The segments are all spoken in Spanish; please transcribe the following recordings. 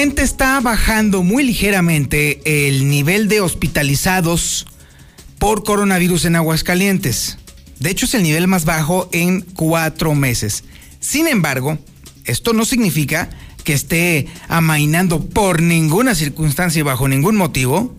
Está bajando muy ligeramente el nivel de hospitalizados por coronavirus en Aguascalientes. De hecho, es el nivel más bajo en cuatro meses. Sin embargo, esto no significa que esté amainando por ninguna circunstancia y bajo ningún motivo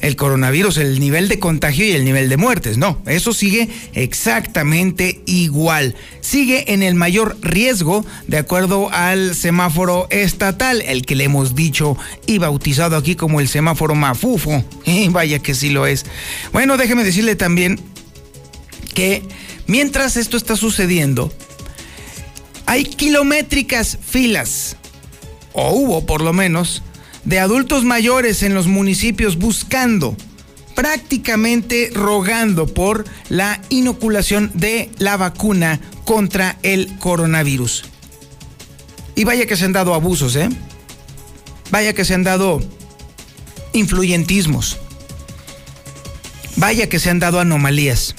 el coronavirus, el nivel de contagio y el nivel de muertes. No, eso sigue exactamente igual. Sigue en el mayor riesgo de acuerdo al semáforo estatal, el que le hemos dicho y bautizado aquí como el semáforo mafufo. Y vaya que sí lo es. Bueno, déjeme decirle también que mientras esto está sucediendo, hay kilométricas filas, o hubo por lo menos, de adultos mayores en los municipios buscando, prácticamente rogando por la inoculación de la vacuna contra el coronavirus. Y vaya que se han dado abusos, ¿eh? Vaya que se han dado influyentismos. Vaya que se han dado anomalías.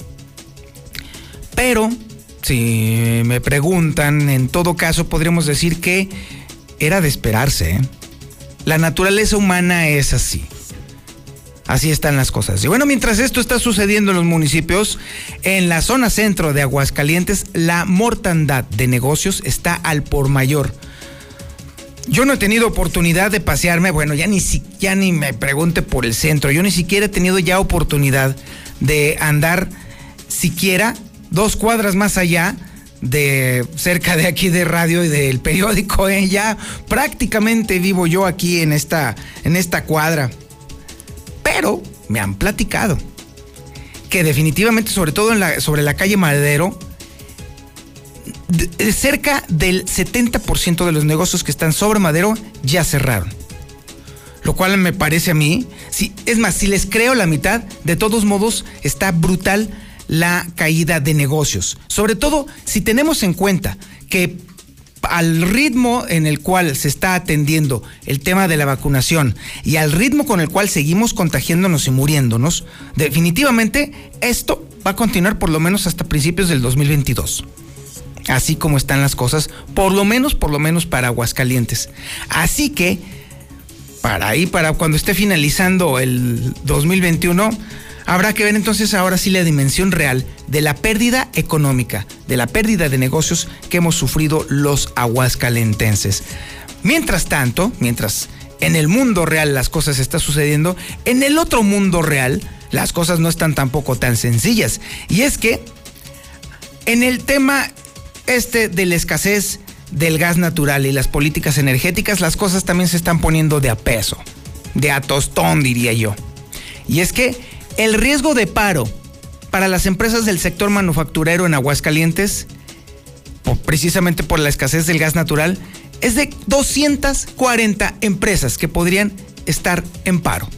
Pero, si me preguntan, en todo caso podríamos decir que era de esperarse, ¿eh? La naturaleza humana es así. Así están las cosas. Y bueno, mientras esto está sucediendo en los municipios, en la zona centro de Aguascalientes, la mortandad de negocios está al por mayor. Yo no he tenido oportunidad de pasearme, bueno, ya ni, ya ni me pregunte por el centro, yo ni siquiera he tenido ya oportunidad de andar siquiera dos cuadras más allá de cerca de aquí de radio y del periódico, ¿eh? ya prácticamente vivo yo aquí en esta, en esta cuadra. Pero me han platicado que definitivamente, sobre todo en la, sobre la calle Madero, cerca del 70% de los negocios que están sobre Madero ya cerraron. Lo cual me parece a mí, si, es más, si les creo la mitad, de todos modos está brutal la caída de negocios. Sobre todo si tenemos en cuenta que al ritmo en el cual se está atendiendo el tema de la vacunación y al ritmo con el cual seguimos contagiándonos y muriéndonos, definitivamente esto va a continuar por lo menos hasta principios del 2022. Así como están las cosas, por lo menos, por lo menos para Aguascalientes. Así que, para ahí, para cuando esté finalizando el 2021, Habrá que ver entonces ahora sí la dimensión real de la pérdida económica, de la pérdida de negocios que hemos sufrido los aguascalentenses. Mientras tanto, mientras en el mundo real las cosas están sucediendo, en el otro mundo real las cosas no están tampoco tan sencillas. Y es que en el tema este de la escasez del gas natural y las políticas energéticas, las cosas también se están poniendo de a peso, de a tostón diría yo. Y es que el riesgo de paro para las empresas del sector manufacturero en Aguascalientes, precisamente por la escasez del gas natural, es de 240 empresas que podrían estar en paro.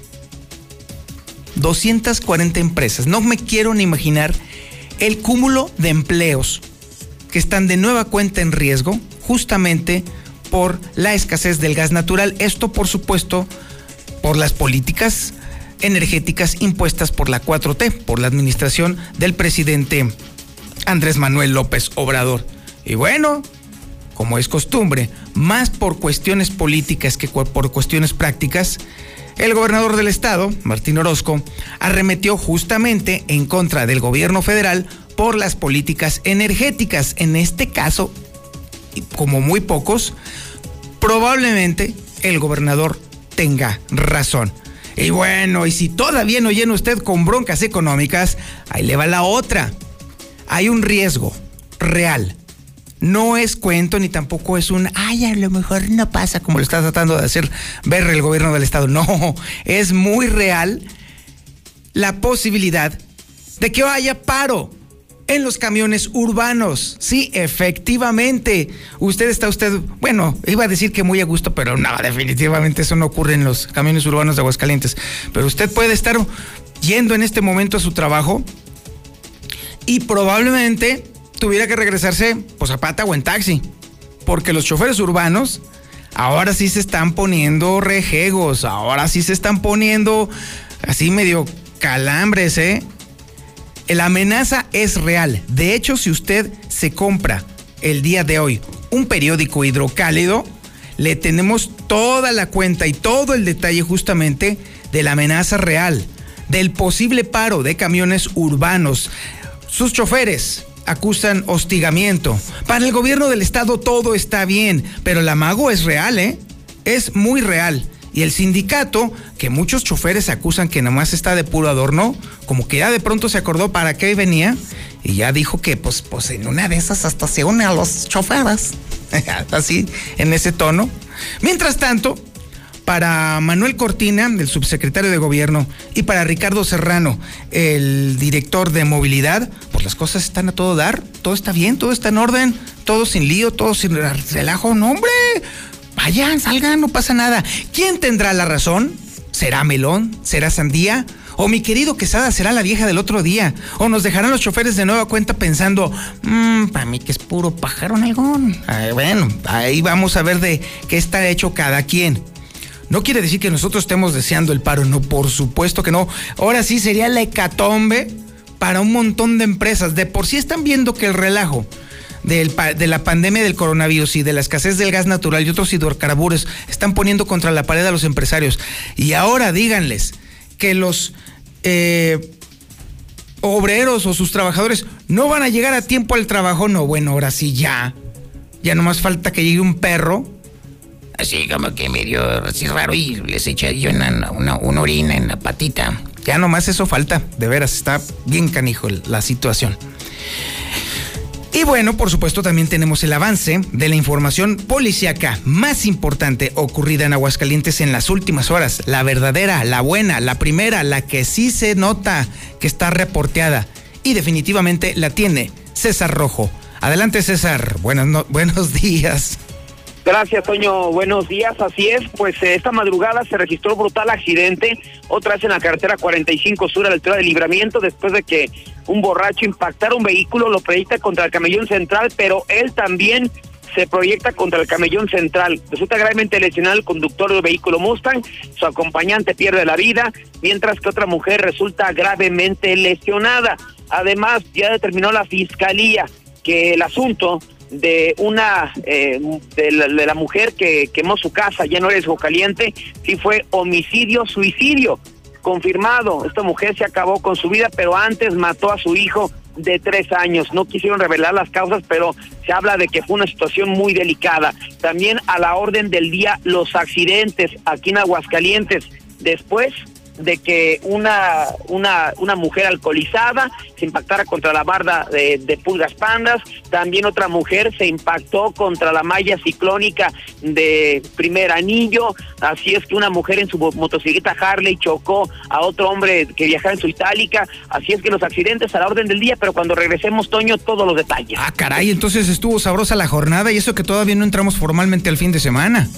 240 empresas. No me quiero ni imaginar el cúmulo de empleos que están de nueva cuenta en riesgo justamente por la escasez del gas natural. Esto, por supuesto, por las políticas energéticas impuestas por la 4T, por la administración del presidente Andrés Manuel López Obrador. Y bueno, como es costumbre, más por cuestiones políticas que por cuestiones prácticas, el gobernador del estado, Martín Orozco, arremetió justamente en contra del gobierno federal por las políticas energéticas. En este caso, como muy pocos, probablemente el gobernador tenga razón. Y bueno, y si todavía no llena usted con broncas económicas, ahí le va la otra. Hay un riesgo real. No es cuento ni tampoco es un, ay, a lo mejor no pasa como lo está tratando de hacer ver el gobierno del estado. No, es muy real la posibilidad de que haya paro en los camiones urbanos. Sí, efectivamente. Usted está usted, bueno, iba a decir que muy a gusto, pero no, definitivamente eso no ocurre en los camiones urbanos de Aguascalientes. Pero usted puede estar yendo en este momento a su trabajo y probablemente tuviera que regresarse pues a pata o en taxi, porque los choferes urbanos ahora sí se están poniendo rejegos, ahora sí se están poniendo así medio calambres, ¿eh? La amenaza es real. De hecho, si usted se compra el día de hoy un periódico hidrocálido, le tenemos toda la cuenta y todo el detalle justamente de la amenaza real, del posible paro de camiones urbanos. Sus choferes acusan hostigamiento. Para el gobierno del estado todo está bien, pero el amago es real, ¿eh? Es muy real. Y el sindicato, que muchos choferes acusan que nomás está de puro adorno, como que ya de pronto se acordó para qué venía y ya dijo que pues, pues en una de esas hasta se une a los choferes. Así, en ese tono. Mientras tanto, para Manuel Cortina, el subsecretario de Gobierno, y para Ricardo Serrano, el director de movilidad, pues las cosas están a todo dar, todo está bien, todo está en orden, todo sin lío, todo sin relajo. No, hombre, vayan, salgan, no pasa nada. ¿Quién tendrá la razón? ¿Será melón? ¿Será sandía? O mi querido Quesada será la vieja del otro día. O nos dejarán los choferes de nueva cuenta pensando, mmm, para mí que es puro pájaro algún. bueno, ahí vamos a ver de qué está hecho cada quien. No quiere decir que nosotros estemos deseando el paro, no, por supuesto que no. Ahora sí sería la hecatombe para un montón de empresas. De por sí están viendo que el relajo de la pandemia del coronavirus y de la escasez del gas natural y otros hidrocarburos están poniendo contra la pared a los empresarios. Y ahora díganles que los eh, obreros o sus trabajadores no van a llegar a tiempo al trabajo. No, bueno, ahora sí ya. Ya no más falta que llegue un perro así como que medio así raro y les echa yo una, una, orina en la patita. Ya nomás eso falta, de veras, está bien canijo la situación. Y bueno, por supuesto también tenemos el avance de la información policíaca más importante ocurrida en Aguascalientes en las últimas horas. La verdadera, la buena, la primera, la que sí se nota que está reporteada. Y definitivamente la tiene César Rojo. Adelante César, buenos, buenos días. Gracias, Toño. Buenos días. Así es, pues eh, esta madrugada se registró brutal accidente, otra vez en la carretera 45 Sur a la altura de Libramiento, después de que un borracho impactara un vehículo, lo proyecta contra el camellón central, pero él también se proyecta contra el camellón central. Resulta gravemente lesionado el conductor del vehículo Mustang, su acompañante pierde la vida, mientras que otra mujer resulta gravemente lesionada. Además, ya determinó la fiscalía que el asunto de una eh, de, la, mujer que quemó su casa ya no eres caliente sí fue homicidio suicidio confirmado. Esta mujer se acabó con su vida pero antes mató a su hijo de tres años. No quisieron revelar las causas pero se habla de que fue una situación muy delicada. También a la orden del día los accidentes aquí en Aguascalientes después de que una, una, una mujer alcoholizada se impactara contra la barda de, de, pulgas pandas, también otra mujer se impactó contra la malla ciclónica de primer anillo, así es que una mujer en su motocicleta Harley chocó a otro hombre que viajaba en su itálica, así es que los accidentes a la orden del día, pero cuando regresemos, Toño, todos los detalles. Ah, caray, entonces estuvo sabrosa la jornada y eso que todavía no entramos formalmente al fin de semana.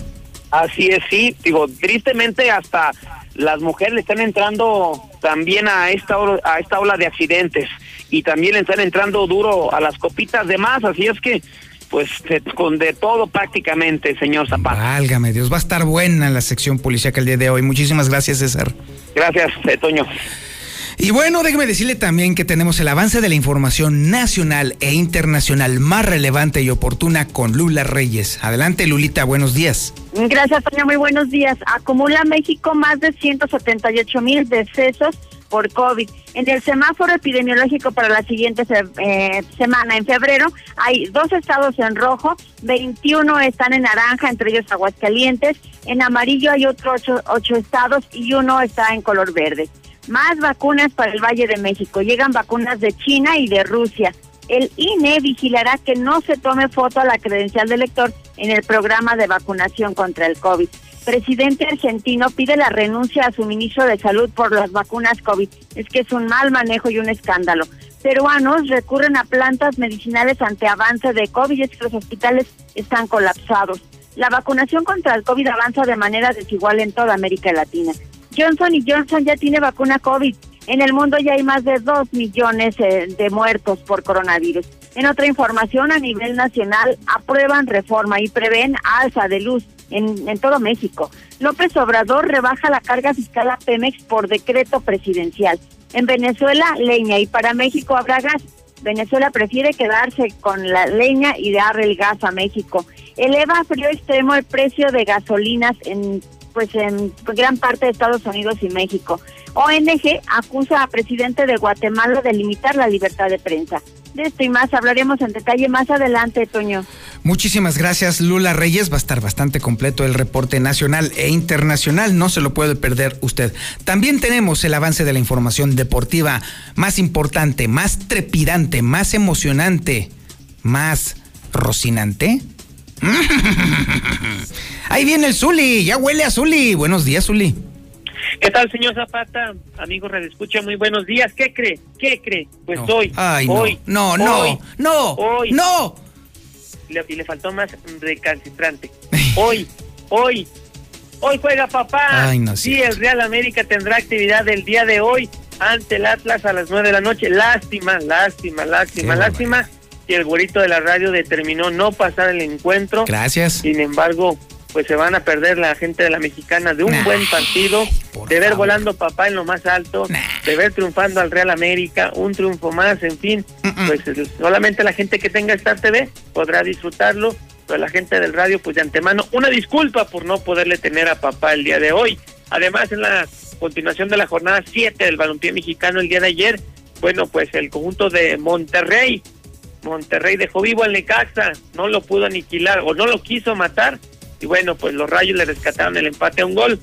Así es, sí, digo, tristemente hasta las mujeres le están entrando también a esta a esta ola de accidentes y también le están entrando duro a las copitas de más, así es que pues con de todo prácticamente, señor Zapata. Válgame Dios, va a estar buena la sección policíaca el día de hoy. Muchísimas gracias, César. Gracias, eh, Toño. Y bueno, déjeme decirle también que tenemos el avance de la información nacional e internacional más relevante y oportuna con Lula Reyes. Adelante, Lulita, buenos días. Gracias, Toño, muy buenos días. Acumula México más de 178 mil decesos por COVID. En el semáforo epidemiológico para la siguiente eh, semana, en febrero, hay dos estados en rojo, 21 están en naranja, entre ellos Aguascalientes. En amarillo hay otros ocho estados y uno está en color verde más vacunas para el Valle de México. Llegan vacunas de China y de Rusia. El INE vigilará que no se tome foto a la credencial del lector en el programa de vacunación contra el COVID. Presidente argentino pide la renuncia a su ministro de Salud por las vacunas COVID. Es que es un mal manejo y un escándalo. peruanos recurren a plantas medicinales ante avance de COVID es que los hospitales están colapsados. La vacunación contra el COVID avanza de manera desigual en toda América Latina. Johnson y Johnson ya tiene vacuna COVID. En el mundo ya hay más de 2 millones eh, de muertos por coronavirus. En otra información, a nivel nacional, aprueban reforma y prevén alza de luz en, en todo México. López Obrador rebaja la carga fiscal a Pemex por decreto presidencial. En Venezuela, leña y para México habrá gas. Venezuela prefiere quedarse con la leña y darle el gas a México. Eleva a frío extremo el precio de gasolinas en pues en gran parte de Estados Unidos y México. ONG acusa a presidente de Guatemala de limitar la libertad de prensa. De esto y más hablaremos en detalle más adelante, Toño. Muchísimas gracias, Lula Reyes. Va a estar bastante completo el reporte nacional e internacional. No se lo puede perder usted. También tenemos el avance de la información deportiva más importante, más trepidante, más emocionante, más rocinante. Ahí viene el Zuli, ya huele a Zuli. Buenos días, Zuli. ¿Qué tal, señor Zapata? Amigo Escucha, muy buenos días. ¿Qué cree? ¿Qué cree? Pues hoy, Ay, hoy, no, no, hoy, no, hoy, no. Le, y le faltó más recalcitrante. hoy, hoy, hoy juega papá. Ay, no, sí, el Real América tendrá actividad el día de hoy ante el Atlas a las nueve de la noche. Lástima, lástima, lástima, Qué lástima. Y el güerito de la radio determinó no pasar el encuentro. Gracias. Sin embargo, pues se van a perder la gente de la mexicana de un Nah, buen partido, de ver favor. volando papá en lo más alto, Nah. de ver triunfando al Real América, un triunfo más, en fin, pues el- solamente la gente que tenga Star TV podrá disfrutarlo, pero la gente del radio, pues de antemano, una disculpa por no poderle tener a papá el día de hoy. Además, en la continuación de la jornada 7 del balompié mexicano el día de ayer, bueno, pues el conjunto de Monterrey, Monterrey dejó vivo al Necaxa, no lo pudo aniquilar o no lo quiso matar y bueno, pues los Rayos le rescataron el empate a un gol.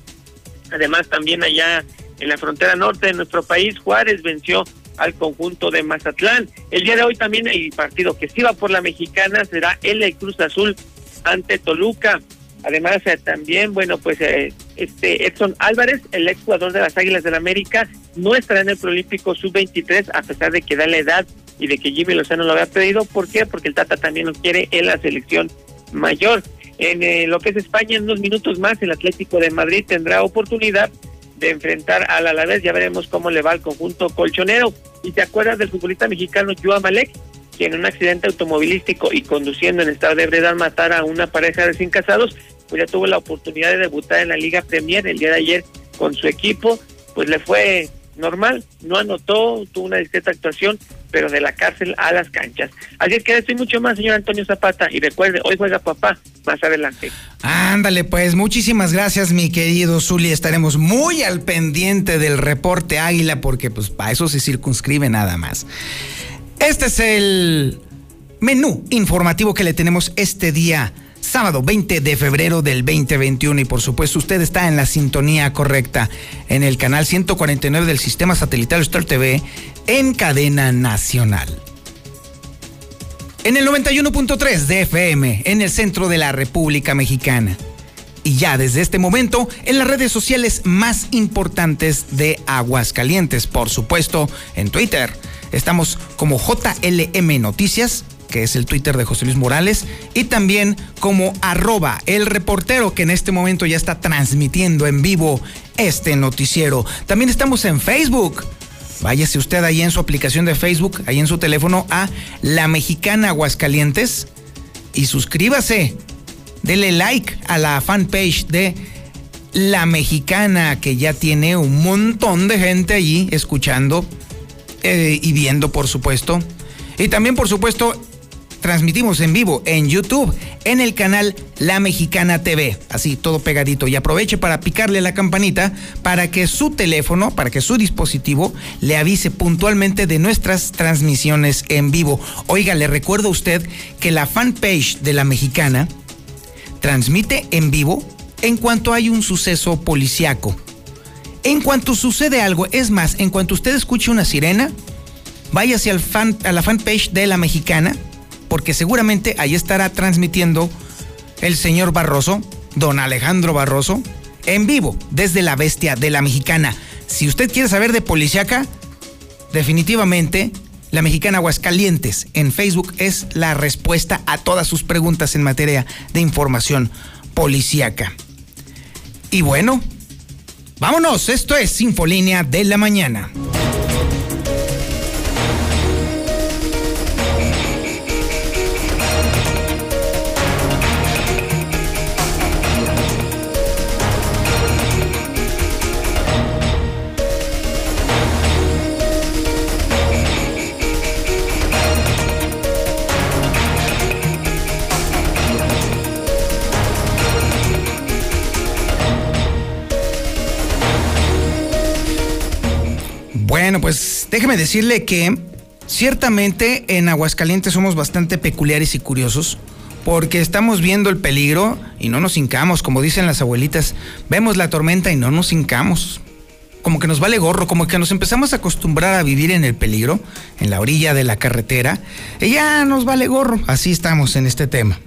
Además también allá en la frontera norte de nuestro país, Juárez venció al conjunto de Mazatlán. El día de hoy también el partido que sí va por la mexicana será el Cruz Azul ante Toluca. Además eh, también, bueno, pues eh, este Edson Álvarez, el ex jugador de las Águilas del América, no estará en el Prolímpico Sub-23 a pesar de que da la edad y de que Jimmy Lozano lo había pedido. ¿Por qué? Porque el Tata también lo quiere en la selección mayor. En eh, lo que es España, en unos minutos más, el Atlético de Madrid tendrá oportunidad de enfrentar al Alavés. Ya veremos cómo le va al conjunto colchonero. ¿Y te acuerdas del futbolista mexicano Joao Malek? quien en un accidente automovilístico y conduciendo en estado de ebriedad matara a una pareja de recién casados, pues ya tuvo la oportunidad de debutar en la Liga Premier el día de ayer con su equipo, pues le fue normal, no anotó, tuvo una discreta actuación, pero de la cárcel a las canchas. Así es que estoy mucho más, señor Antonio Zapata, y recuerde, hoy juega papá, más adelante. Ándale, pues muchísimas gracias, mi querido Zuli. Estaremos muy al pendiente del reporte Águila, porque pues para eso se circunscribe nada más. Este es el menú informativo que le tenemos este día, sábado 20 de febrero del 2021. Y por supuesto, usted está en la sintonía correcta en el canal 149 del sistema satelital Star TV en cadena nacional. En el 91.3 de FM, en el centro de la República Mexicana. Y ya desde este momento, en las redes sociales más importantes de Aguascalientes, por supuesto, en Twitter. Estamos como JLM Noticias, que es el Twitter de José Luis Morales, y también como arroba el reportero, que en este momento ya está transmitiendo en vivo este noticiero. También estamos en Facebook. Váyase usted ahí en su aplicación de Facebook, ahí en su teléfono, a La Mexicana Aguascalientes y suscríbase. Dele like a la fanpage de La Mexicana, que ya tiene un montón de gente allí escuchando eh, y viendo, por supuesto. Y también, por supuesto, transmitimos en vivo en YouTube, en el canal La Mexicana TV. Así, todo pegadito. Y aproveche para picarle la campanita para que su teléfono, para que su dispositivo le avise puntualmente de nuestras transmisiones en vivo. Oiga, le recuerdo a usted que la fanpage de La Mexicana transmite en vivo en cuanto hay un suceso policiaco. En cuanto sucede algo, es más, en cuanto usted escuche una sirena, váyase al fan, a la fanpage de La Mexicana, porque seguramente ahí estará transmitiendo el señor Barroso, don Alejandro Barroso, en vivo, desde la bestia de La Mexicana. Si usted quiere saber de policiaca, definitivamente La mexicana Aguascalientes en Facebook es la respuesta a todas sus preguntas en materia de información policíaca. Y bueno, vámonos, esto es Infolínea de la Mañana. Bueno, pues déjeme decirle que ciertamente en Aguascalientes somos bastante peculiares y curiosos porque estamos viendo el peligro y no nos hincamos, como dicen las abuelitas, vemos la tormenta y no nos hincamos. Como que nos vale gorro, como que nos empezamos a acostumbrar a vivir en el peligro, en la orilla de la carretera, y ya nos vale gorro, así estamos en este tema.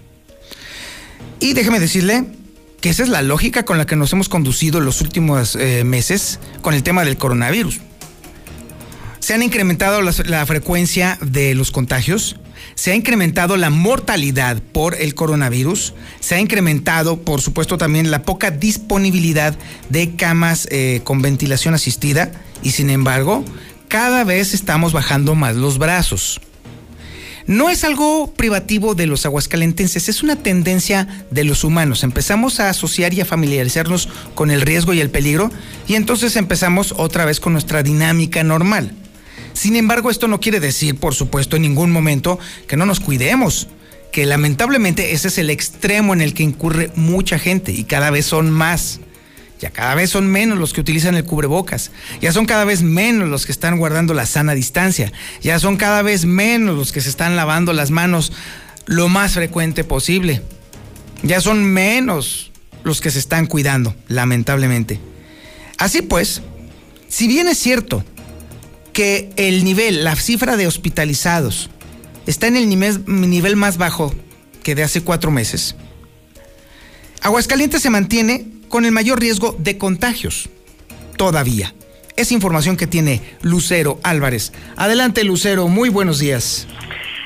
Y déjeme decirle que esa es la lógica con la que nos hemos conducido los últimos eh, meses con el tema del coronavirus se han incrementado la, frecuencia de los contagios, se ha incrementado la mortalidad por el coronavirus, se ha incrementado, por supuesto, también la poca disponibilidad de camas eh, con ventilación asistida y, sin embargo, cada vez estamos bajando más los brazos. No es algo privativo de los aguascalentenses, es una tendencia de los humanos. Empezamos a asociar y a familiarizarnos con el riesgo y el peligro y entonces empezamos otra vez con nuestra dinámica normal. Sin embargo, esto no quiere decir, por supuesto, en ningún momento que no nos cuidemos, que lamentablemente ese es el extremo en el que incurre mucha gente y cada vez son más. Ya cada vez son menos los que utilizan el cubrebocas. Ya son cada vez menos los que están guardando la sana distancia. Ya son cada vez menos los que se están lavando las manos lo más frecuente posible. Ya son menos los que se están cuidando, lamentablemente. Así pues, si bien es cierto que el nivel, la cifra de hospitalizados, está en el nivel, más bajo que de hace cuatro meses. Aguascalientes se mantiene con el mayor riesgo de contagios, todavía. Es información que tiene Lucero Álvarez. Adelante, Lucero, muy buenos días.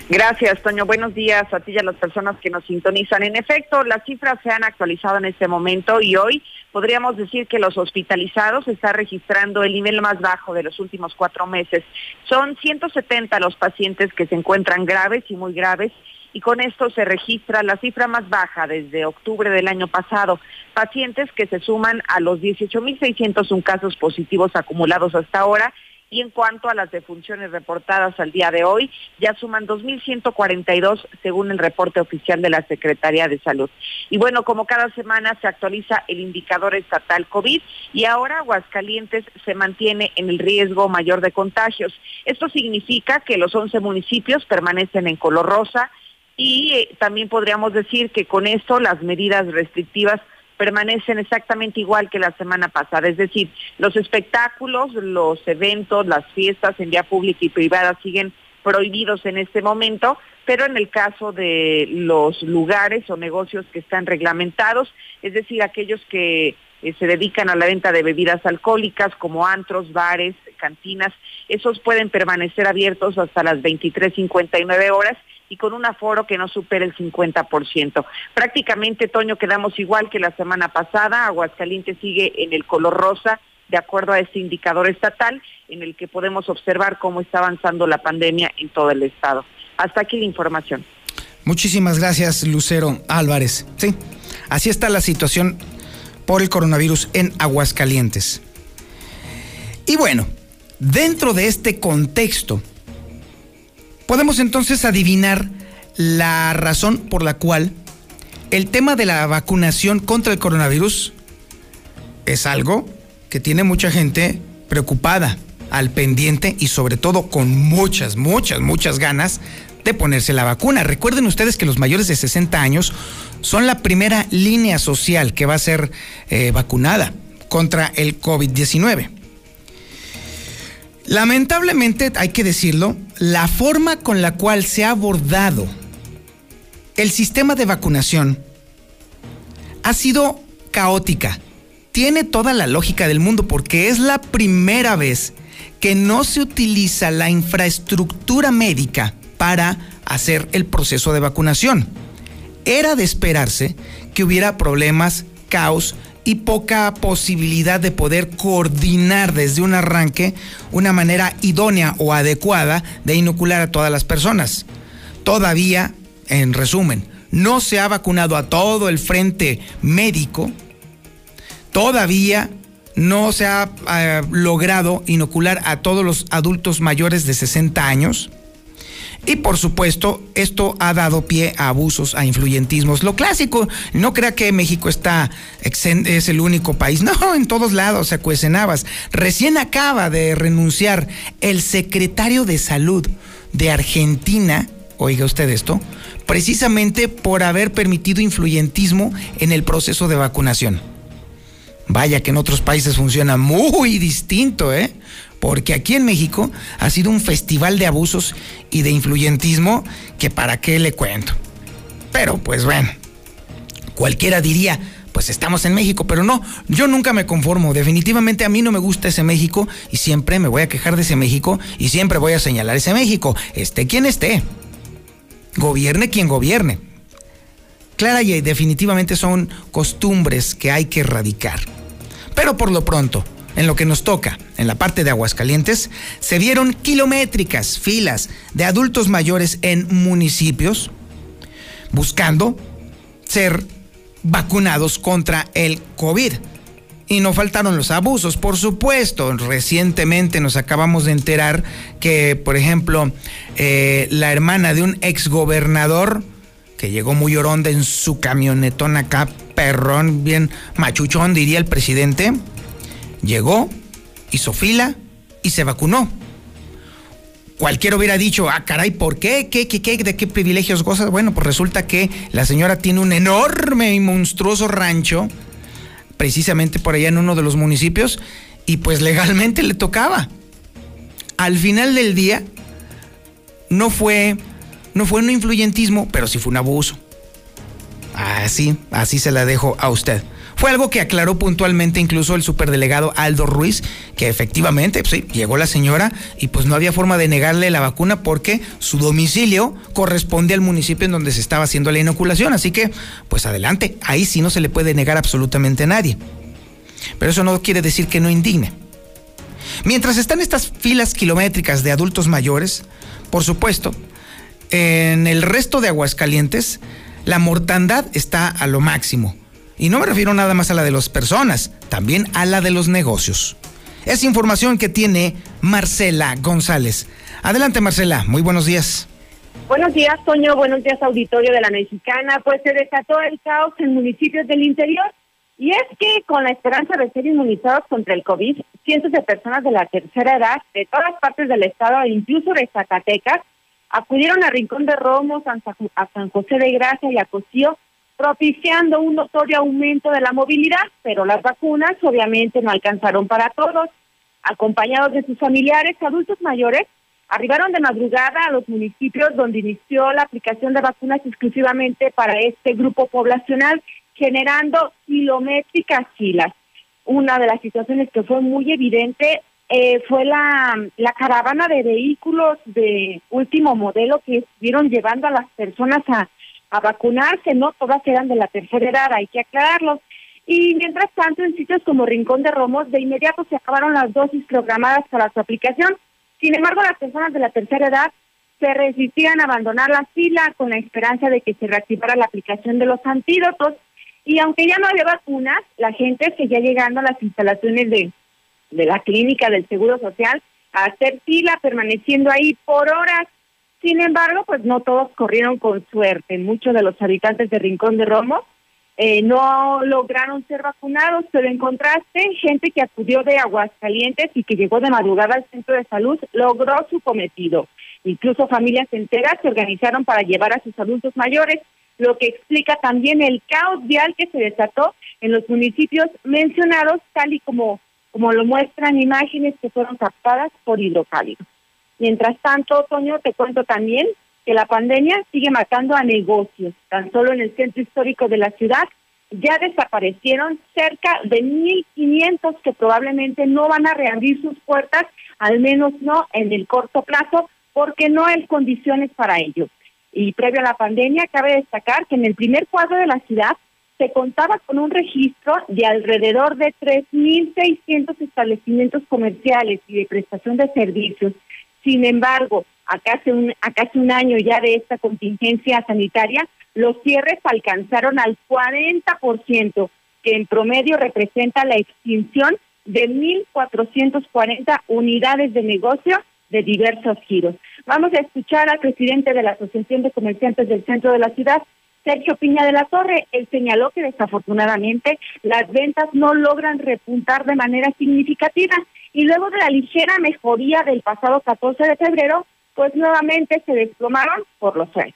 Gracias, Toño. Buenos días a ti y a las personas que nos sintonizan. En efecto, las cifras se han actualizado en este momento y hoy podríamos decir que los hospitalizados está registrando el nivel más bajo de los últimos cuatro meses. Son 170 los pacientes que se encuentran graves y muy graves y con esto se registra la cifra más baja desde octubre del año pasado. Pacientes que se suman a los 18.601 casos positivos acumulados hasta ahora y en cuanto a las defunciones reportadas al día de hoy, ya suman 2.142 según el reporte oficial de la Secretaría de Salud. Y bueno, como cada semana se actualiza el indicador estatal COVID y ahora Aguascalientes se mantiene en el riesgo mayor de contagios. Esto significa que los 11 municipios permanecen en color rosa y eh, también podríamos decir que con esto las medidas restrictivas permanecen exactamente igual que la semana pasada. Es decir, los espectáculos, los eventos, las fiestas en vía pública y privada siguen prohibidos en este momento, pero en el caso de los lugares o negocios que están reglamentados, es decir, aquellos que eh, se dedican a la venta de bebidas alcohólicas como antros, bares, cantinas, esos pueden permanecer abiertos hasta las 23.59 horas y con un aforo que no supere el 50%. Prácticamente, Toño, quedamos igual que la semana pasada. Aguascalientes sigue en el color rosa, de acuerdo a este indicador estatal, en el que podemos observar cómo está avanzando la pandemia en todo el estado. Hasta aquí la información. Muchísimas gracias, Lucero Álvarez. Sí, así está la situación por el coronavirus en Aguascalientes. Y bueno, dentro de este contexto, Podemos entonces adivinar la razón por la cual el tema de la vacunación contra el coronavirus es algo que tiene mucha gente preocupada, al pendiente y sobre todo con muchas, muchas, muchas ganas de ponerse la vacuna. Recuerden ustedes que los mayores de 60 años son la primera línea social que va a ser eh, vacunada contra el COVID-19. Lamentablemente, hay que decirlo, la forma con la cual se ha abordado el sistema de vacunación ha sido caótica. Tiene toda la lógica del mundo porque es la primera vez que no se utiliza la infraestructura médica para hacer el proceso de vacunación. Era de esperarse que hubiera problemas, caos y poca posibilidad de poder coordinar desde un arranque una manera idónea o adecuada de inocular a todas las personas. Todavía, en resumen, no se ha vacunado a todo el frente médico, todavía no se ha eh, logrado inocular a todos los adultos mayores de 60 años. Y por supuesto, esto ha dado pie a abusos, a influyentismos. Lo clásico, no crea que México está es el único país. No, en todos lados se cuecen Recién acaba de renunciar el secretario de Salud de Argentina, oiga usted esto, precisamente por haber permitido influyentismo en el proceso de vacunación. Vaya que en otros países funciona muy distinto, ¿eh? Porque aquí en México ha sido un festival de abusos y de influyentismo que para qué le cuento. Pero pues bueno, cualquiera diría, pues estamos en México, pero no, yo nunca me conformo. Definitivamente a mí no me gusta ese México y siempre me voy a quejar de ese México y siempre voy a señalar ese México, esté quien esté. Gobierne quien gobierne. Clara y definitivamente son costumbres que hay que erradicar. Pero por lo pronto, en lo que nos toca, en la parte de Aguascalientes, se vieron kilométricas filas de adultos mayores en municipios buscando ser vacunados contra el COVID. Y no faltaron los abusos, por supuesto. Recientemente nos acabamos de enterar que, por ejemplo, eh, la hermana de un exgobernador que llegó muy oronda en su camionetón acá, perrón, bien machuchón, diría el presidente, llegó, hizo fila y se vacunó. Cualquiera hubiera dicho, ah, caray, ¿por qué? ¿Qué, qué, qué? ¿De qué privilegios gozas? Bueno, pues resulta que la señora tiene un enorme y monstruoso rancho, precisamente por allá en uno de los municipios, y pues legalmente le tocaba. Al final del día, no fue, no fue un influyentismo, pero sí fue un abuso. Así, así se la dejo a usted. Fue algo que aclaró puntualmente incluso el superdelegado Aldo Ruiz, que efectivamente pues, llegó la señora y pues no había forma de negarle la vacuna porque su domicilio corresponde al municipio en donde se estaba haciendo la inoculación. Así que, pues adelante, ahí sí no se le puede negar absolutamente a nadie. Pero eso no quiere decir que no indigne. Mientras están estas filas kilométricas de adultos mayores, por supuesto, en el resto de Aguascalientes, la mortandad está a lo máximo. Y no me refiero nada más a la de las personas, también a la de los negocios. Es información que tiene Marcela González. Adelante Marcela, muy buenos días. Buenos días, Toño. Buenos días, auditorio de la Mexicana. Pues se desató el caos en municipios del interior. Y es que con la esperanza de ser inmunizados contra el COVID, cientos de personas de la tercera edad de todas partes del estado e incluso de Zacatecas acudieron a Rincón de Romos, a San José de Gracia y a Cocío propiciando un notorio aumento de la movilidad, pero las vacunas obviamente no alcanzaron para todos. Acompañados de sus familiares adultos mayores, arribaron de madrugada a los municipios donde inició la aplicación de vacunas exclusivamente para este grupo poblacional, generando kilométricas filas. Una de las situaciones que fue muy evidente eh, fue la, la caravana de vehículos de último modelo que estuvieron llevando a las personas a a vacunarse, no todas eran de la tercera edad, hay que aclararlo. Y mientras tanto, en sitios como Rincón de Romos, de inmediato se acabaron las dosis programadas para su aplicación. Sin embargo, las personas de la tercera edad se resistían a abandonar la fila con la esperanza de que se reactivara la aplicación de los antídotos. Y aunque ya no había vacunas, la gente seguía llegando a las instalaciones de, de la clínica del Seguro Social a hacer fila, permaneciendo ahí por horas. Sin embargo, pues no todos corrieron con suerte. Muchos de los habitantes de Rincón de Romo eh, no lograron ser vacunados, pero en contraste, gente que acudió de Aguascalientes y que llegó de madrugada al centro de salud logró su cometido. Incluso familias enteras se organizaron para llevar a sus adultos mayores, lo que explica también el caos vial que se desató en los municipios mencionados, tal y como, como lo muestran imágenes que fueron captadas por hidrocálido. Mientras tanto, Toño, te cuento también que la pandemia sigue matando a negocios. Tan solo en el centro histórico de la ciudad ya desaparecieron cerca de 1.500 que probablemente no van a reabrir sus puertas al menos no en el corto plazo, porque no hay condiciones para ello. Y previo a la pandemia, cabe destacar que en el primer cuadro de la ciudad se contaba con un registro de alrededor de 3.600 establecimientos comerciales y de prestación de servicios. Sin embargo, a casi, un, un año ya de esta contingencia sanitaria, los cierres alcanzaron al 40%, que en promedio representa la extinción de 1.440 unidades de negocio de diversos giros. Vamos a escuchar al presidente de la Asociación de Comerciantes del Centro de la Ciudad, Sergio Piña de la Torre, él señaló que desafortunadamente las ventas no logran repuntar de manera significativa y luego de la ligera mejoría del pasado 14 de febrero, pues nuevamente se desplomaron por los suelos.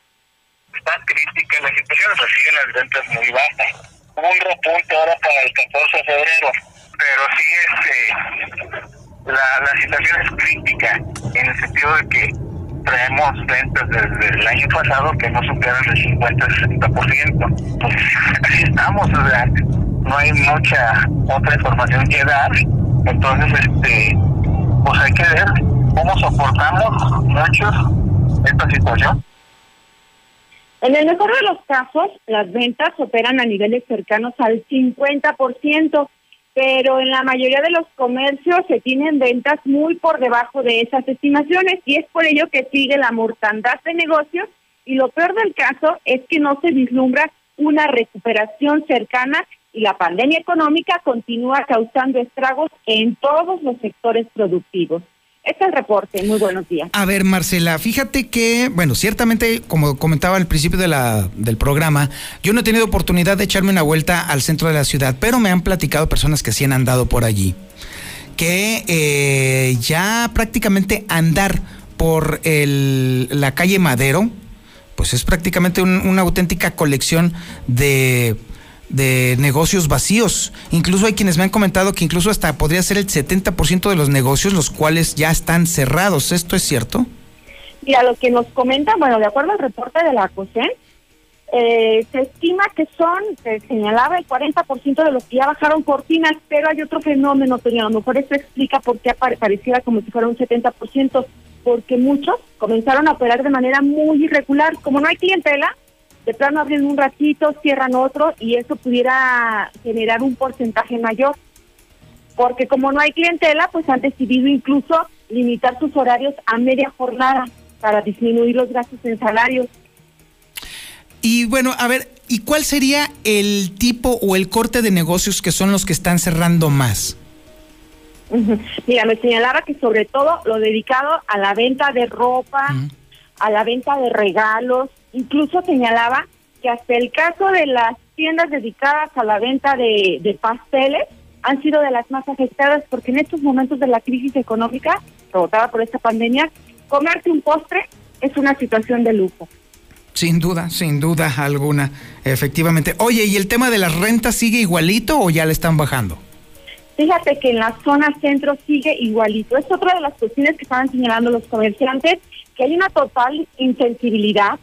Está crítica la situación, se siguen las ventas muy bajas. Un repunte ahora para el 14 de febrero, pero sí este, la, la situación es crítica en el sentido de que traemos ventas desde el año pasado que no superan el 50-60%. Pues así estamos, o sea, no hay mucha otra información que dar. Entonces, este, pues hay que ver cómo soportamos muchos esta situación. En el mejor de los casos, las ventas operan a niveles cercanos al 50%, pero en la mayoría de los comercios se tienen ventas muy por debajo de esas estimaciones y es por ello que sigue la mortandad de negocios y lo peor del caso es que no se vislumbra una recuperación cercana y la pandemia económica continúa causando estragos en todos los sectores productivos. Es el reporte. Muy buenos días. A ver, Marcela, fíjate que, bueno, ciertamente, como comentaba al principio del programa, yo no he tenido oportunidad de echarme una vuelta al centro de la ciudad, pero me han platicado personas que sí han andado por allí, que eh, ya prácticamente andar por la calle Madero, pues es prácticamente una auténtica colección de de negocios vacíos. Incluso hay quienes me han comentado que incluso hasta podría ser el 70% de los negocios los cuales ya están cerrados. ¿Esto es cierto? Mira, lo que nos comentan, bueno, de acuerdo al reporte de la COSEN, eh, se estima que son, se señalaba el 40% de los que ya bajaron cortinas, pero hay otro fenómeno, pero a lo mejor eso explica por qué pareciera como si fuera un 70%, porque muchos comenzaron a operar de manera muy irregular. Como no hay clientela, de plano abren un ratito, cierran otro y eso pudiera generar un porcentaje mayor. Porque como no hay clientela, pues han decidido incluso limitar sus horarios a media jornada para disminuir los gastos en salarios. Y bueno, a ver, ¿y cuál sería el tipo o el corte de negocios que son los que están cerrando más? Mira, me señalaba que sobre todo lo dedicado a la venta de ropa, a la venta de regalos, Incluso señalaba que hasta el caso de las tiendas dedicadas a la venta de, pasteles han sido de las más afectadas porque en estos momentos de la crisis económica provocada por esta pandemia, comerte un postre es una situación de lujo. Sin duda, sin duda alguna, efectivamente. Oye, ¿y el tema de las rentas sigue igualito o ya le están bajando? Fíjate que en la zona centro sigue igualito. Es otra de las cuestiones que estaban señalando los comerciantes, que hay una total insensibilidad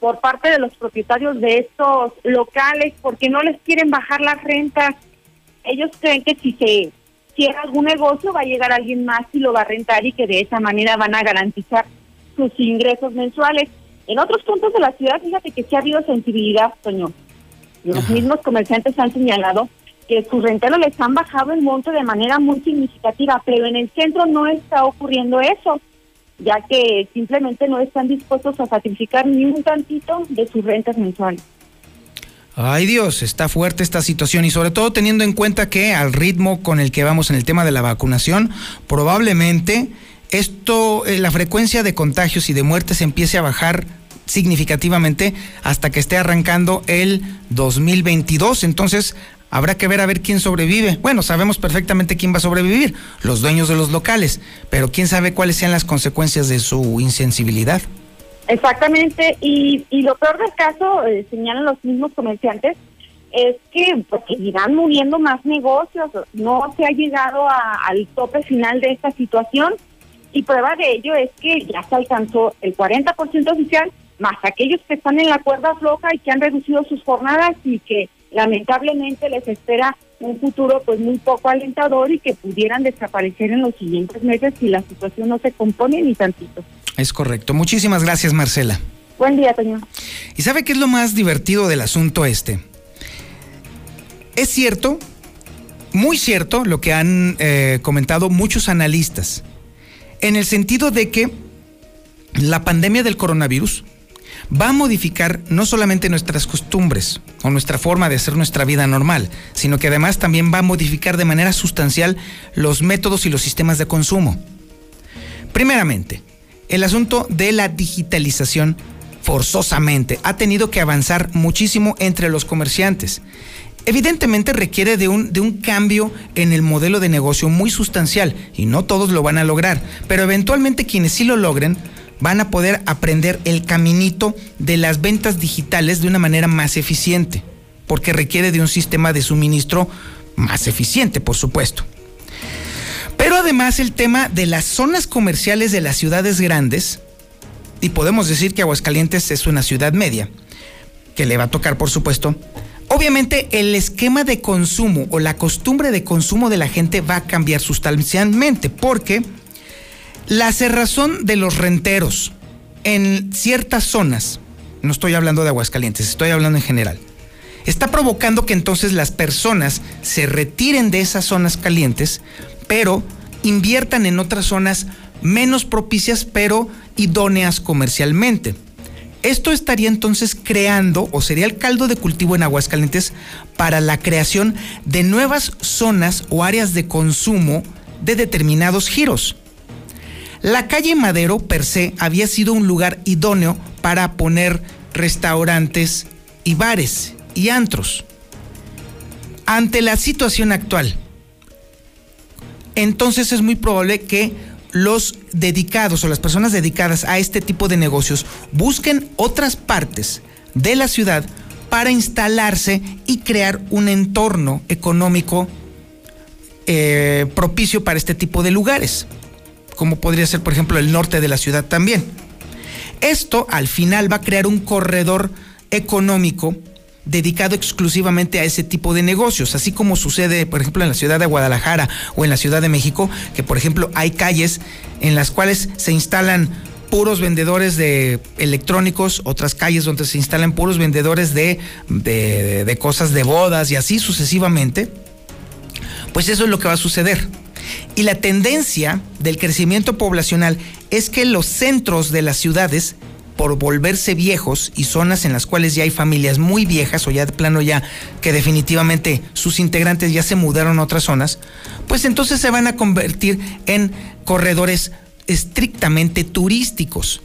por parte de los propietarios de estos locales porque no les quieren bajar las rentas. Ellos creen que si se cierra algún negocio va a llegar alguien más y lo va a rentar y que de esa manera van a garantizar sus ingresos mensuales. En otros puntos de la ciudad, fíjate que sí ha habido sensibilidad, Toño. Los mismos comerciantes han señalado que sus renteros les han bajado el monto de manera muy significativa, pero en el centro no está ocurriendo eso ya que simplemente no están dispuestos a sacrificar ni un tantito de sus rentas mensuales. Ay Dios, está fuerte esta situación y sobre todo teniendo en cuenta que al ritmo con el que vamos en el tema de la vacunación, probablemente esto, eh, la frecuencia de contagios y de muertes empiece a bajar significativamente hasta que esté arrancando el 2022. Entonces, Habrá que ver a ver quién sobrevive. Bueno, sabemos perfectamente quién va a sobrevivir, los dueños de los locales, pero quién sabe cuáles sean las consecuencias de su insensibilidad. Exactamente, y, lo peor del caso, eh, señalan los mismos comerciantes, es que pues, irán muriendo más negocios, no se ha llegado al tope final de esta situación y prueba de ello es que ya se alcanzó el 40% oficial, más aquellos que están en la cuerda floja y que han reducido sus jornadas y que lamentablemente les espera un futuro pues muy poco alentador y que pudieran desaparecer en los siguientes meses si la situación no se compone ni tantito. Es correcto. Muchísimas gracias, Marcela. Buen día, Toño. ¿Y sabe qué es lo más divertido del asunto este? Es cierto, muy cierto, lo que han eh, comentado muchos analistas, en el sentido de que la pandemia del coronavirus va a modificar no solamente nuestras costumbres o nuestra forma de hacer nuestra vida normal, sino que además también va a modificar de manera sustancial los métodos y los sistemas de consumo. Primeramente, el asunto de la digitalización forzosamente ha tenido que avanzar muchísimo entre los comerciantes. Evidentemente requiere de un, de un cambio en el modelo de negocio muy sustancial y no todos lo van a lograr, pero eventualmente quienes sí lo logren van a poder aprender el caminito de las ventas digitales de una manera más eficiente, porque requiere de un sistema de suministro más eficiente, por supuesto. Pero además el tema de las zonas comerciales de las ciudades grandes, y podemos decir que Aguascalientes es una ciudad media, que le va a tocar, por supuesto, obviamente el esquema de consumo o la costumbre de consumo de la gente va a cambiar sustancialmente, porque la cerrazón de los renteros en ciertas zonas, no estoy hablando de Aguascalientes, estoy hablando en general, está provocando que entonces las personas se retiren de esas zonas calientes, pero inviertan en otras zonas menos propicias, pero idóneas comercialmente. Esto estaría entonces creando, o sería el caldo de cultivo en Aguascalientes, para la creación de nuevas zonas o áreas de consumo de determinados giros. La calle Madero per se había sido un lugar idóneo para poner restaurantes y bares y antros. Ante la situación actual, entonces es muy probable que los dedicados o las personas dedicadas a este tipo de negocios busquen otras partes de la ciudad para instalarse y crear un entorno económico eh, propicio para este tipo de lugares como podría ser, por ejemplo, el norte de la ciudad también. Esto al final va a crear un corredor económico dedicado exclusivamente a ese tipo de negocios, así como sucede, por ejemplo, en la ciudad de Guadalajara o en la Ciudad de México, que por ejemplo hay calles en las cuales se instalan puros vendedores de electrónicos, otras calles donde se instalan puros vendedores de, de, de cosas de bodas y así sucesivamente, pues eso es lo que va a suceder. Y la tendencia del crecimiento poblacional es que los centros de las ciudades, por volverse viejos y zonas en las cuales ya hay familias muy viejas o ya de plano ya que definitivamente sus integrantes ya se mudaron a otras zonas, pues entonces se van a convertir en corredores estrictamente turísticos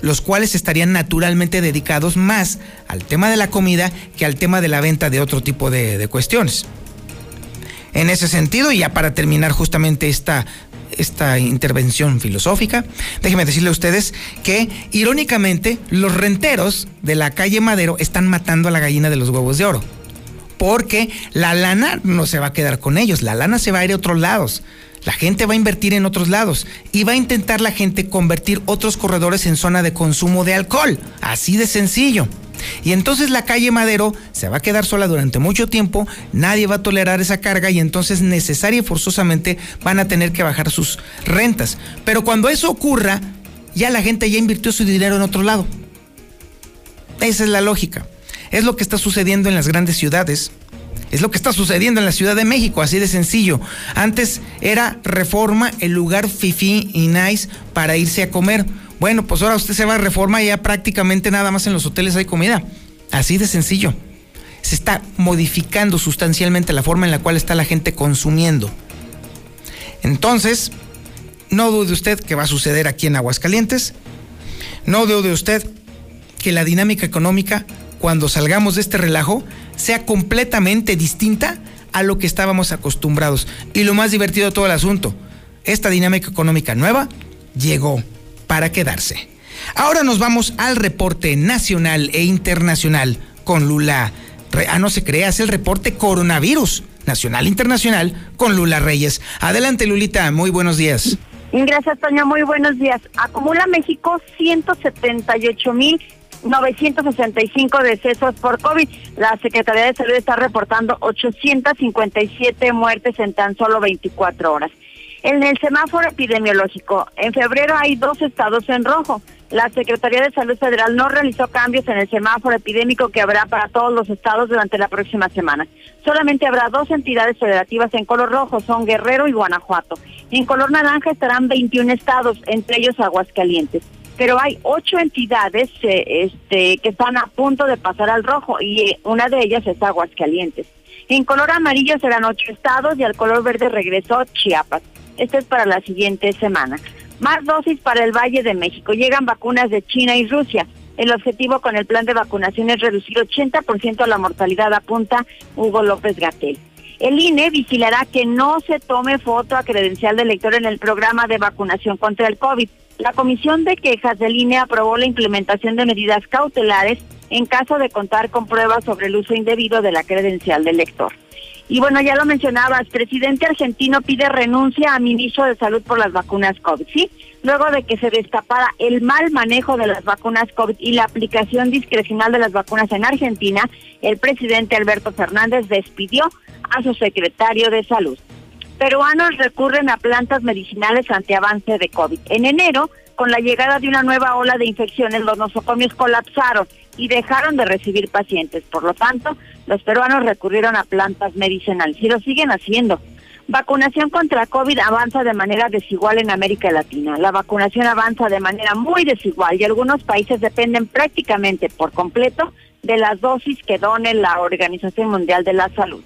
los cuales estarían naturalmente dedicados más al tema de la comida que al tema de la venta de otro tipo de, de cuestiones en ese sentido. Y ya para terminar justamente esta, esta intervención filosófica, déjenme decirle a ustedes que irónicamente los renteros de la calle Madero están matando a la gallina de los huevos de oro. Porque la lana no se va a quedar con ellos, la lana se va a ir a otros lados. La gente va a invertir en otros lados y va a intentar la gente convertir otros corredores en zona de consumo de alcohol. Así de sencillo. Y entonces la calle Madero se va a quedar sola durante mucho tiempo, nadie va a tolerar esa carga y entonces necesaria y forzosamente van a tener que bajar sus rentas. Pero cuando eso ocurra, ya la gente ya invirtió su dinero en otro lado. Esa es la lógica. Es lo que está sucediendo en las grandes ciudades. Es lo que está sucediendo en la Ciudad de México, así de sencillo. Antes era Reforma el lugar fifi y nice para irse a comer. Bueno, pues ahora usted se va a reforma y ya prácticamente nada más en los hoteles hay comida. Así de sencillo. Se está modificando sustancialmente la forma en la cual está la gente consumiendo. Entonces, no dude usted que va a suceder aquí en Aguascalientes. No dude usted que la dinámica económica, cuando salgamos de este relajo, sea completamente distinta a lo que estábamos acostumbrados. Y lo más divertido de todo el asunto, esta dinámica económica nueva llegó para quedarse. Ahora nos vamos al reporte nacional e internacional con Lula. Ah, no se crea, es el reporte coronavirus nacional e internacional con Lula Reyes. Adelante, Lulita, muy buenos días. Gracias, Toño, muy buenos días. Acumula México 178 mil 965 decesos por COVID. La Secretaría de Salud está reportando 857 muertes en tan solo 24 horas. En el semáforo epidemiológico, en febrero hay dos estados en rojo. La Secretaría de Salud Federal no realizó cambios en el semáforo epidémico que habrá para todos los estados durante la próxima semana. Solamente habrá dos entidades federativas en color rojo, son Guerrero y Guanajuato. En color naranja estarán 21 estados, entre ellos Aguascalientes. Pero hay ocho entidades eh, este, que están a punto de pasar al rojo y eh, una de ellas es Aguascalientes. En color amarillo serán ocho estados y al color verde regresó Chiapas. Esto es para la siguiente semana. Más dosis para el Valle de México. Llegan vacunas de China y Rusia. El objetivo con el plan de vacunación es reducir 80% la mortalidad, apunta Hugo López Gatel. El INE vigilará que no se tome foto a credencial de elector en el programa de vacunación contra el COVID. La Comisión de Quejas del INE aprobó la implementación de medidas cautelares en caso de contar con pruebas sobre el uso indebido de la credencial del elector. Y bueno, ya lo mencionabas, presidente argentino pide renuncia a ministro de Salud por las vacunas COVID. Luego de que se destapara el mal manejo de las vacunas COVID y la aplicación discrecional de las vacunas en Argentina, el presidente Alberto Fernández despidió a su secretario de Salud. Peruanos recurren a plantas medicinales ante avance de COVID. En enero, con la llegada de una nueva ola de infecciones, los nosocomios colapsaron y dejaron de recibir pacientes. Por lo tanto, los peruanos recurrieron a plantas medicinales y lo siguen haciendo. Vacunación contra COVID avanza de manera desigual en América Latina. La vacunación avanza de manera muy desigual y algunos países dependen prácticamente por completo de las dosis que done la Organización Mundial de la Salud.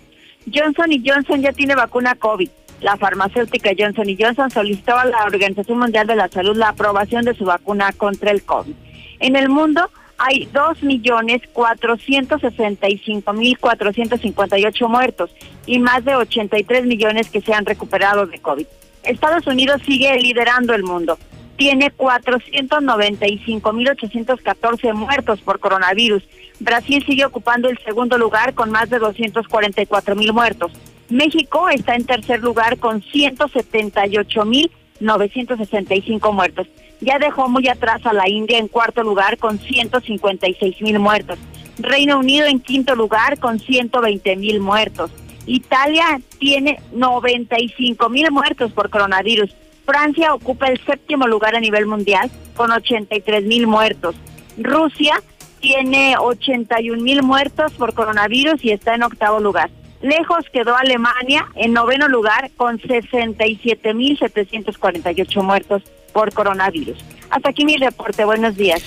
Johnson y Johnson ya tiene vacuna COVID. La farmacéutica Johnson Johnson solicitó a la Organización Mundial de la Salud la aprobación de su vacuna contra el COVID. En el mundo, hay 2.465.458 muertos y más de 83 millones que se han recuperado de COVID. Estados Unidos sigue liderando el mundo. Tiene 495.814 muertos por coronavirus. Brasil sigue ocupando el segundo lugar con más de 244.000 muertos. México está en tercer lugar con 178.965 muertos ya dejó muy atrás a la India en cuarto lugar con 156 mil muertos. Reino Unido en quinto lugar con 120 mil muertos. Italia tiene 95 mil muertos por coronavirus. Francia ocupa el séptimo lugar a nivel mundial con 83 mil muertos. Rusia tiene 81 mil muertos por coronavirus y está en octavo lugar. Lejos quedó Alemania en noveno lugar con 67 mil 748 muertos por coronavirus. Hasta aquí mi reporte. Buenos días.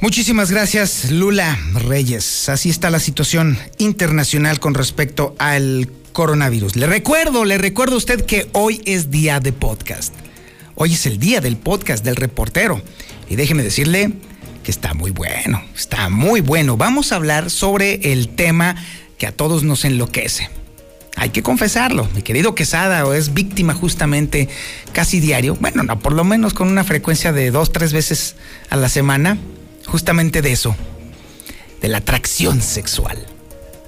Muchísimas gracias, Lula Reyes. Así está la situación internacional con respecto al coronavirus. Le recuerdo, le recuerdo a usted que hoy es día de podcast. Hoy es el día del podcast del reportero. Y déjeme decirle que está muy bueno, está muy bueno. Vamos a hablar sobre el tema que a todos nos enloquece. Hay que confesarlo, mi querido Quesada es víctima justamente casi diario, bueno, no, por lo menos con una frecuencia de dos, tres veces a la semana, justamente de eso, de la atracción sexual.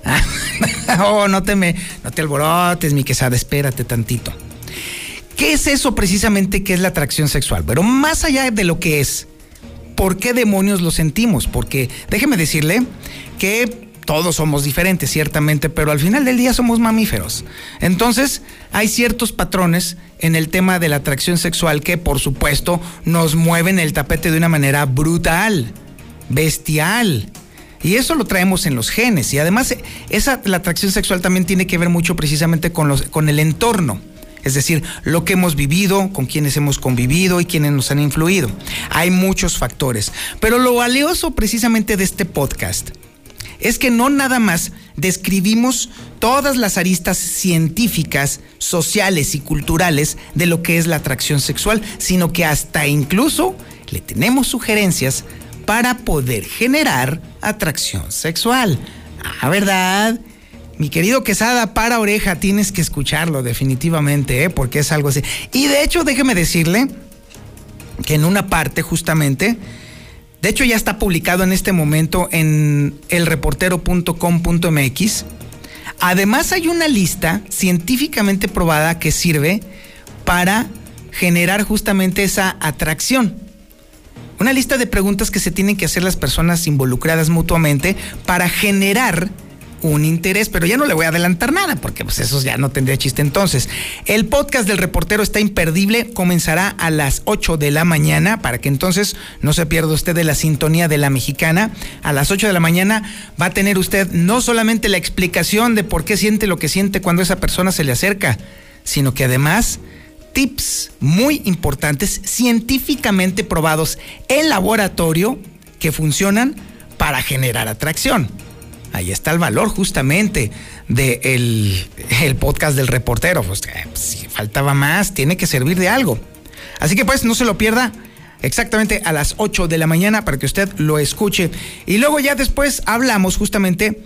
oh, no te me, no te alborotes, mi Quesada, espérate tantito. ¿Qué es eso precisamente que es la atracción sexual? Pero más allá de lo que es, ¿por qué demonios lo sentimos? Porque déjeme decirle que todos somos diferentes, ciertamente, pero al final del día somos mamíferos. Entonces, hay ciertos patrones en el tema de la atracción sexual que, por supuesto, nos mueven el tapete de una manera brutal, bestial. Y eso lo traemos en los genes. Y además, esa, la atracción sexual también tiene que ver mucho precisamente con, los, con el entorno. Es decir, lo que hemos vivido, con quienes hemos convivido y quienes nos han influido. Hay muchos factores. Pero lo valioso precisamente de este podcast es que no nada más describimos todas las aristas científicas, sociales y culturales de lo que es la atracción sexual, sino que hasta incluso le tenemos sugerencias para poder generar atracción sexual. Ah, ¿verdad? Mi querido Quesada, para oreja, tienes que escucharlo definitivamente, ¿eh? porque es algo así. Y de hecho, déjeme decirle que en una parte justamente de hecho, ya está publicado en este momento en elreportero.com.mx. Además, hay una lista científicamente probada que sirve para generar justamente esa atracción. Una lista de preguntas que se tienen que hacer las personas involucradas mutuamente para generar un interés, pero ya no le voy a adelantar nada porque pues eso ya no tendría chiste entonces. El podcast del reportero está imperdible, comenzará a las 8 de la mañana para que entonces no se pierda usted de la sintonía de la mexicana. A las 8 de la mañana va a tener usted no solamente la explicación de por qué siente lo que siente cuando esa persona se le acerca, sino que además tips muy importantes, científicamente probados en laboratorio, que funcionan para generar atracción. Ahí está el valor justamente del el podcast del reportero. Pues, eh, si faltaba más, tiene que servir de algo. Así que pues no se lo pierda exactamente a las 8 de la mañana para que usted lo escuche. Y luego ya después hablamos justamente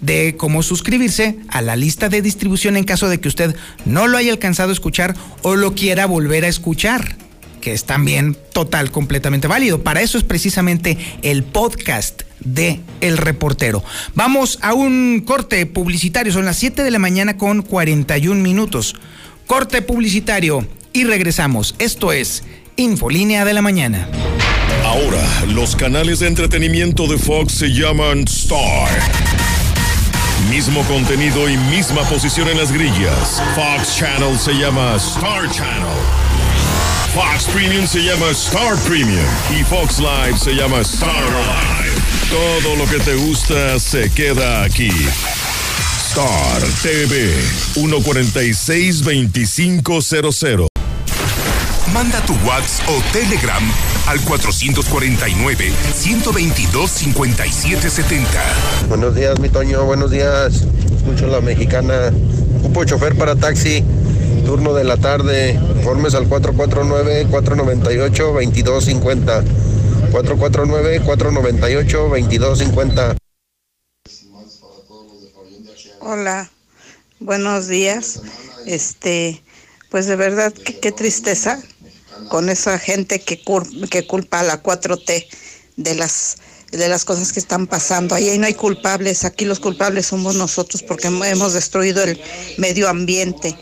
de cómo suscribirse a la lista de distribución en caso de que usted no lo haya alcanzado a escuchar o lo quiera volver a escuchar, que es también total, completamente válido. Para eso es precisamente el podcast de El Reportero. Vamos a un corte publicitario, son las 7 de la mañana con 41 minutos. Corte publicitario y regresamos. Esto es Infolínea de la Mañana. Ahora, los canales de entretenimiento de Fox se llaman Star. Mismo contenido y misma posición en las grillas. Fox Channel se llama Star Channel. Fox Premium se llama Star Premium. Y Fox Live se llama Star Live. Todo lo que te gusta se queda aquí. Star TV 146-2500. Manda tu WhatsApp o Telegram al 449-122-5770. Buenos días, mi Toño. Buenos días. Escucho la mexicana. Cupo chofer para taxi. Turno de la tarde. Informes al 449-498-2250. 449-498-2250. Hola, buenos días. Este, pues de verdad que qué tristeza con esa gente que, que culpa a la 4T de las de las cosas que están pasando. Ahí no hay culpables, aquí los culpables somos nosotros porque hemos destruido el medio ambiente.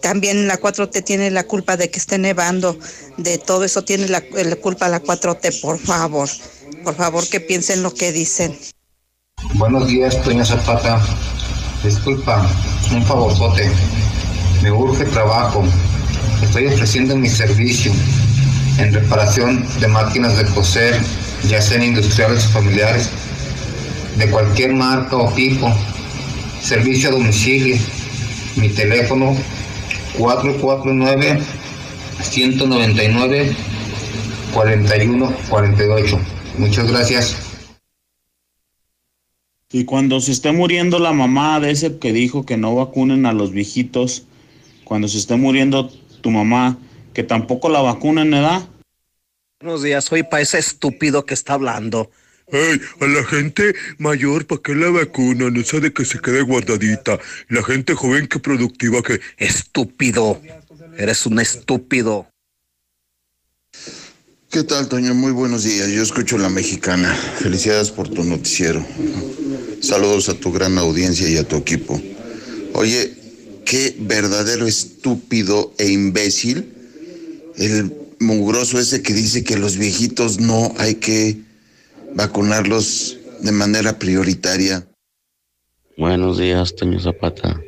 También la 4T tiene la culpa de que esté nevando, de todo eso tiene la, la culpa la 4T, por favor. Por favor que piensen lo que dicen. Buenos días, Toña Zapata. Disculpa, un favorzote. Me urge trabajo. Estoy ofreciendo mi servicio en reparación de máquinas de coser, ya sean industriales o familiares, de cualquier marca o tipo. Servicio a domicilio. Mi teléfono 449 199 4148. Muchas gracias. Y cuando se esté muriendo la mamá de ese que dijo que no vacunen a los viejitos, cuando se esté muriendo tu mamá, que tampoco la vacunen, ¿verdad? Buenos días, soy para ese estúpido que está hablando. Hey, a la gente mayor, ¿para qué la vacunan? Esa de que se quede guardadita. La gente joven que productiva que... Estúpido. Eres un estúpido. ¿Qué tal, Toño? Muy buenos días. Yo escucho La Mexicana. Felicidades por tu noticiero. Saludos a tu gran audiencia y a tu equipo. Oye, qué verdadero estúpido e imbécil el mugroso ese que dice que los viejitos no hay que vacunarlos de manera prioritaria. Buenos días, Toño Zapata.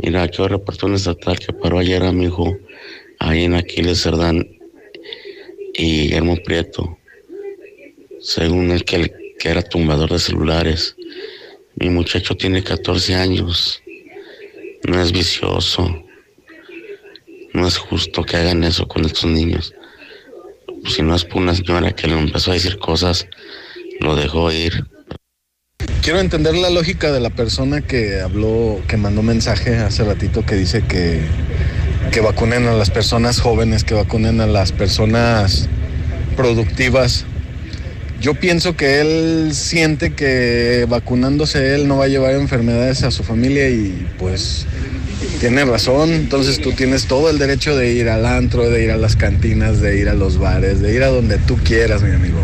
Mira, yo reporté un estatal que paró ayer a mi hijo ahí en Aquiles Cerdán y Guillermo Prieto, según el que, que era tumbador de celulares. Mi muchacho tiene 14 años, no es vicioso, no es justo que hagan eso con estos niños. Si no es por una señora que le empezó a decir cosas, lo dejó ir. Quiero entender la lógica de la persona que habló, que mandó mensaje hace ratito que dice que, que vacunen a las personas jóvenes, que vacunen a las personas productivas. Yo pienso que él siente que vacunándose él no va a llevar enfermedades a su familia y pues tiene razón. Entonces tú tienes todo el derecho de ir al antro, de ir a las cantinas, de ir a los bares, de ir a donde tú quieras, mi amigo.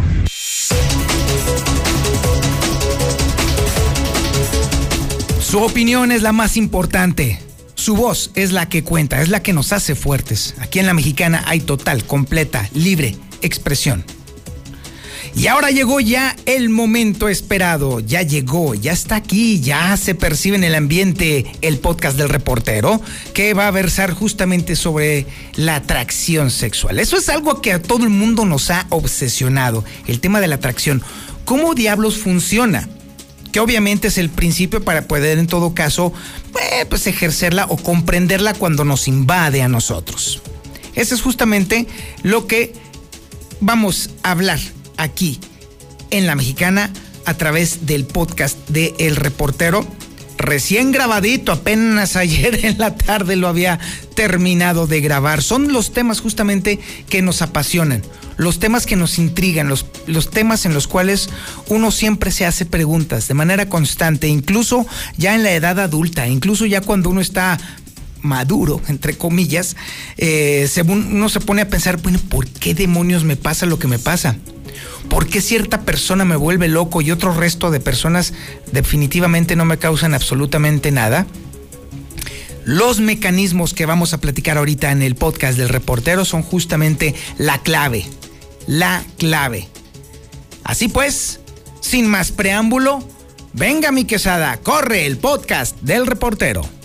Su opinión es la más importante. Su voz es la que cuenta, es la que nos hace fuertes. Aquí en la mexicana hay total, completa, libre expresión. Y ahora llegó ya el momento esperado, ya llegó, ya está aquí, ya se percibe en el ambiente el podcast del reportero que va a versar justamente sobre la atracción sexual. Eso es algo que a todo el mundo nos ha obsesionado, el tema de la atracción. ¿Cómo diablos funciona? Que obviamente es el principio para poder en todo caso eh, pues ejercerla o comprenderla cuando nos invade a nosotros. Eso es justamente lo que vamos a hablar aquí en La Mexicana a través del podcast de El Reportero. Recién grabadito, apenas ayer en la tarde lo había terminado de grabar. Son los temas justamente que nos apasionan, los temas que nos intrigan, los, los temas en los cuales uno siempre se hace preguntas de manera constante, incluso ya en la edad adulta, incluso ya cuando uno está maduro, entre comillas, eh, según uno se pone a pensar, bueno, ¿por qué demonios me pasa lo que me pasa? ¿Por qué cierta persona me vuelve loco y otro resto de personas definitivamente no me causan absolutamente nada? Los mecanismos que vamos a platicar ahorita en el podcast del reportero son justamente la clave, la clave. Así pues, sin más preámbulo, venga mi quesada, corre el podcast del reportero.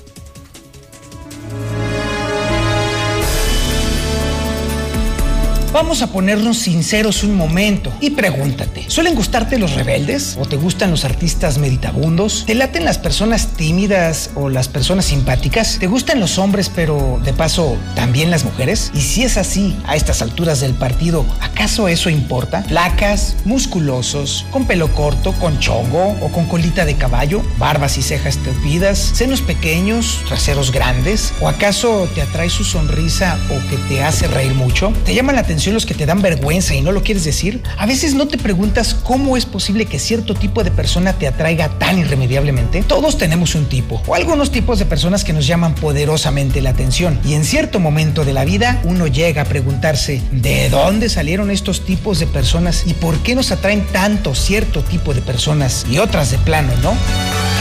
Vamos a ponernos sinceros un momento y pregúntate, ¿suelen gustarte los rebeldes? ¿O te gustan los artistas meditabundos? ¿Te laten las personas tímidas o las personas simpáticas? ¿Te gustan los hombres pero de paso también las mujeres? Y si es así, a estas alturas del partido, ¿acaso eso importa? ¿Flacas, musculosos, con pelo corto, con chongo o con colita de caballo? ¿Barbas y cejas tupidas? ¿Senos pequeños, traseros grandes? ¿O acaso te atrae su sonrisa o que te hace reír mucho? ¿Te llama la atención los que te dan vergüenza y no lo quieres decir? A veces no te preguntas cómo es posible que cierto tipo de persona te atraiga tan irremediablemente. Todos tenemos un tipo o algunos tipos de personas que nos llaman poderosamente la atención y en cierto momento de la vida uno llega a preguntarse ¿de dónde salieron estos tipos de personas y por qué nos atraen tanto cierto tipo de personas y otras de plano, no?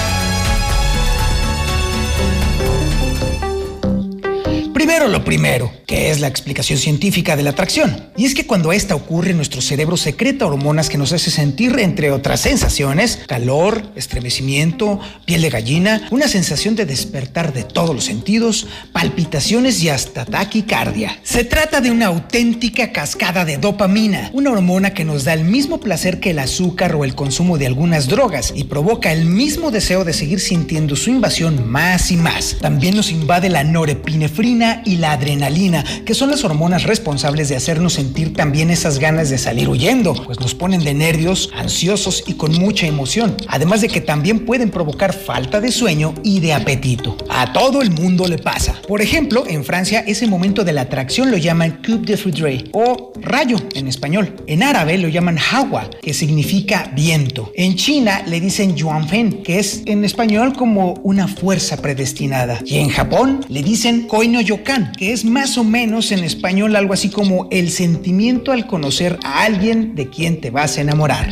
Primero lo primero, que es la explicación científica de la atracción. Y es que cuando esta ocurre, nuestro cerebro secreta hormonas que nos hace sentir, entre otras sensaciones, calor, estremecimiento, piel de gallina, una sensación de despertar de todos los sentidos, palpitaciones y hasta taquicardia. Se trata de una auténtica cascada de dopamina, una hormona que nos da el mismo placer que el azúcar o el consumo de algunas drogas y provoca el mismo deseo de seguir sintiendo su invasión más y más. También nos invade la norepinefrina y la adrenalina, que son las hormonas responsables de hacernos sentir también esas ganas de salir huyendo, pues nos ponen de nervios, ansiosos y con mucha emoción, además de que también pueden provocar falta de sueño y de apetito. A todo el mundo le pasa. Por ejemplo, en Francia ese momento de la atracción lo llaman coup de foudre o rayo en español. En árabe lo llaman hawa, que significa viento. En China le dicen yuanfen, que es en español como una fuerza predestinada. Y en Japón le dicen koino yo que es más o menos en español algo así como el sentimiento al conocer a alguien de quien te vas a enamorar.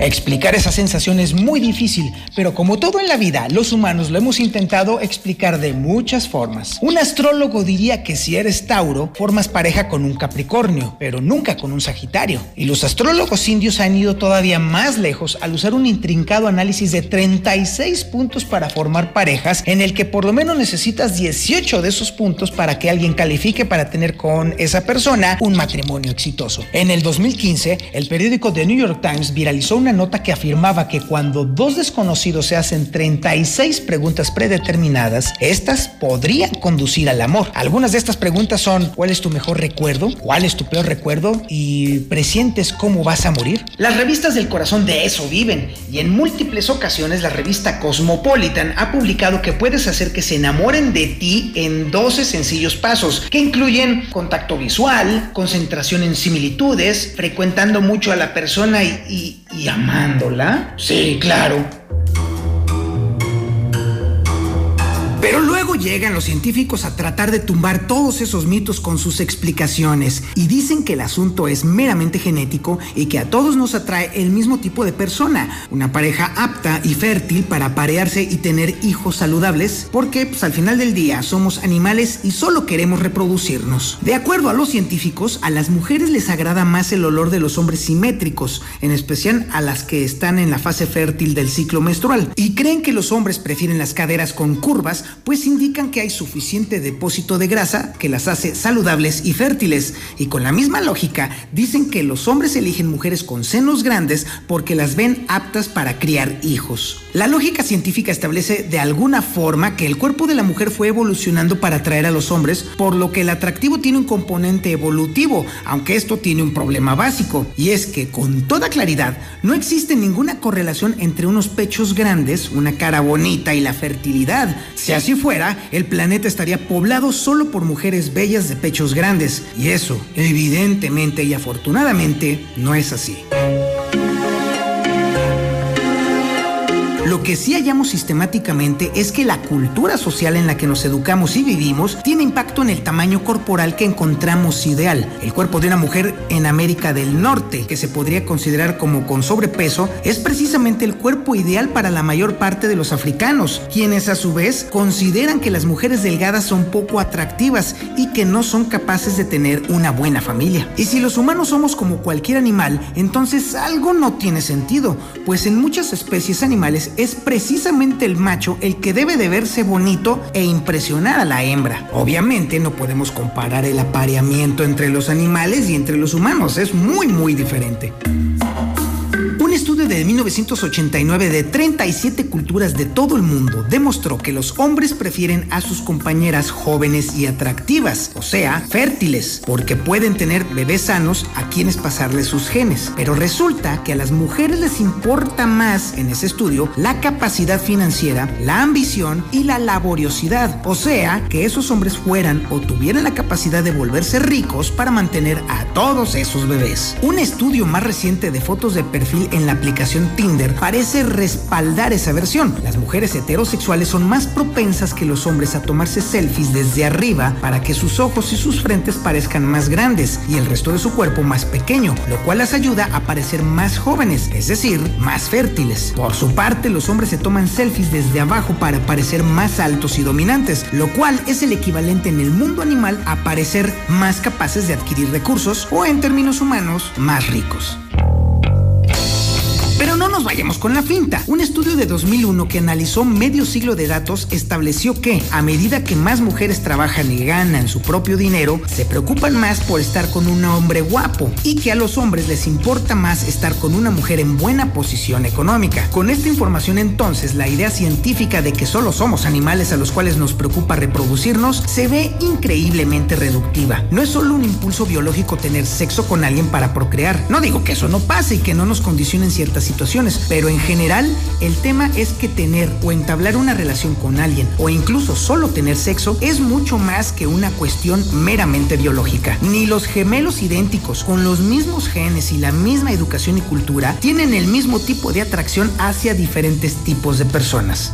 Explicar esa sensación es muy difícil, pero como todo en la vida, los humanos lo hemos intentado explicar de muchas formas. Un astrólogo diría que si eres Tauro, formas pareja con un Capricornio, pero nunca con un Sagitario. Y los astrólogos indios han ido todavía más lejos al usar un intrincado análisis de 36 puntos para formar parejas, en el que por lo menos necesitas 18 de esos puntos para que alguien califique para tener con esa persona un matrimonio exitoso. En el 2015, el periódico The New York Times viralizó una nota que afirmaba que cuando dos desconocidos se hacen 36 preguntas predeterminadas, estas podrían conducir al amor. Algunas de estas preguntas son ¿cuál es tu mejor recuerdo? ¿Cuál es tu peor recuerdo? ¿Y presientes cómo vas a morir? Las revistas del corazón de eso viven y en múltiples ocasiones la revista Cosmopolitan ha publicado que puedes hacer que se enamoren de ti en 12 sencillos pasos que incluyen contacto visual, concentración en similitudes, frecuentando mucho a la persona y, y, y amándola? Sí, claro. Pero luego llegan los científicos a tratar de tumbar todos esos mitos con sus explicaciones y dicen que el asunto es meramente genético y que a todos nos atrae el mismo tipo de persona, una pareja apta y fértil para parearse y tener hijos saludables, porque pues, al final del día somos animales y solo queremos reproducirnos. De acuerdo a los científicos, a las mujeres les agrada más el olor de los hombres simétricos, en especial a las que están en la fase fértil del ciclo menstrual, y creen que los hombres prefieren las caderas con curvas, pues indican que hay suficiente depósito de grasa que las hace saludables y fértiles. Y con la misma lógica, dicen que los hombres eligen mujeres con senos grandes porque las ven aptas para criar hijos. La lógica científica establece de alguna forma que el cuerpo de la mujer fue evolucionando para atraer a los hombres, por lo que el atractivo tiene un componente evolutivo, aunque esto tiene un problema básico, y es que con toda claridad no existe ninguna correlación entre unos pechos grandes, una cara bonita y la fertilidad. Así fuera, el planeta estaría poblado solo por mujeres bellas de pechos grandes, y eso, evidentemente y afortunadamente, no es así. Lo que sí hallamos sistemáticamente es que la cultura social en la que nos educamos y vivimos tiene impacto en el tamaño corporal que encontramos ideal. El cuerpo de una mujer en América del Norte, que se podría considerar como con sobrepeso, es precisamente el cuerpo ideal para la mayor parte de los africanos, quienes a su vez consideran que las mujeres delgadas son poco atractivas y que no son capaces de tener una buena familia. Y si los humanos somos como cualquier animal, entonces algo no tiene sentido, pues en muchas especies animales es precisamente el macho el que debe de verse bonito e impresionar a la hembra. Obviamente no podemos comparar el apareamiento entre los animales y entre los humanos, es muy muy diferente. Estudio de 1989 de 37 culturas de todo el mundo demostró que los hombres prefieren a sus compañeras jóvenes y atractivas, o sea, fértiles, porque pueden tener bebés sanos a quienes pasarles sus genes. Pero resulta que a las mujeres les importa más en ese estudio la capacidad financiera, la ambición y la laboriosidad, o sea, que esos hombres fueran o tuvieran la capacidad de volverse ricos para mantener a todos esos bebés. Un estudio más reciente de fotos de perfil en la aplicación Tinder parece respaldar esa versión. Las mujeres heterosexuales son más propensas que los hombres a tomarse selfies desde arriba para que sus ojos y sus frentes parezcan más grandes y el resto de su cuerpo más pequeño, lo cual las ayuda a parecer más jóvenes, es decir, más fértiles. Por su parte, los hombres se toman selfies desde abajo para parecer más altos y dominantes, lo cual es el equivalente en el mundo animal a parecer más capaces de adquirir recursos o en términos humanos, más ricos. Nos vayamos con la finta. Un estudio de 2001 que analizó medio siglo de datos estableció que, a medida que más mujeres trabajan y ganan su propio dinero, se preocupan más por estar con un hombre guapo y que a los hombres les importa más estar con una mujer en buena posición económica. Con esta información entonces, la idea científica de que solo somos animales a los cuales nos preocupa reproducirnos se ve increíblemente reductiva. No es solo un impulso biológico tener sexo con alguien para procrear. No digo que eso no pase y que no nos condicionen ciertas situaciones, pero en general el tema es que tener o entablar una relación con alguien o incluso solo tener sexo es mucho más que una cuestión meramente biológica. Ni los gemelos idénticos con los mismos genes y la misma educación y cultura tienen el mismo tipo de atracción hacia diferentes tipos de personas.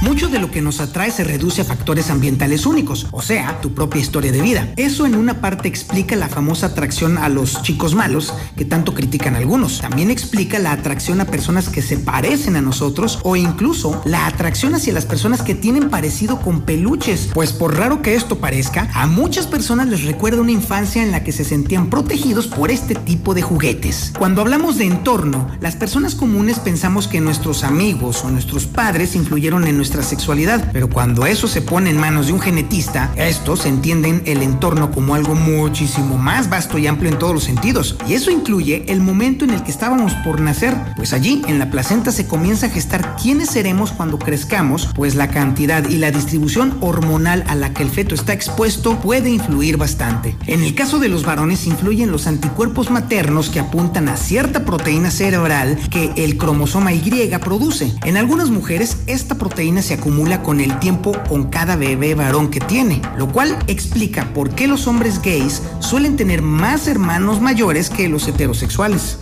Mucho de lo que nos atrae se reduce a factores ambientales únicos, o sea, tu propia historia de vida. Eso en una parte explica la famosa atracción a los chicos malos que tanto critican algunos. También explica la atracción a personas que se parecen a nosotros o incluso la atracción hacia las personas que tienen parecido con peluches. Pues por raro que esto parezca, a muchas personas les recuerda una infancia en la que se sentían protegidos por este tipo de juguetes. Cuando hablamos de entorno, las personas comunes pensamos que nuestros amigos o nuestros padres influyeron en sexualidad, pero cuando eso se pone en manos de un genetista, estos entienden el entorno como algo muchísimo más vasto y amplio en todos los sentidos. Y eso incluye el momento en el que estábamos por nacer, pues allí en la placenta se comienza a gestar quiénes seremos cuando crezcamos, pues la cantidad y la distribución hormonal a la que el feto está expuesto puede influir bastante. En el caso de los varones influyen los anticuerpos maternos que apuntan a cierta proteína cerebral que el cromosoma Y produce. En algunas mujeres esta proteína se acumula con el tiempo con cada bebé varón que tiene, lo cual explica por qué los hombres gays suelen tener más hermanos mayores que los heterosexuales.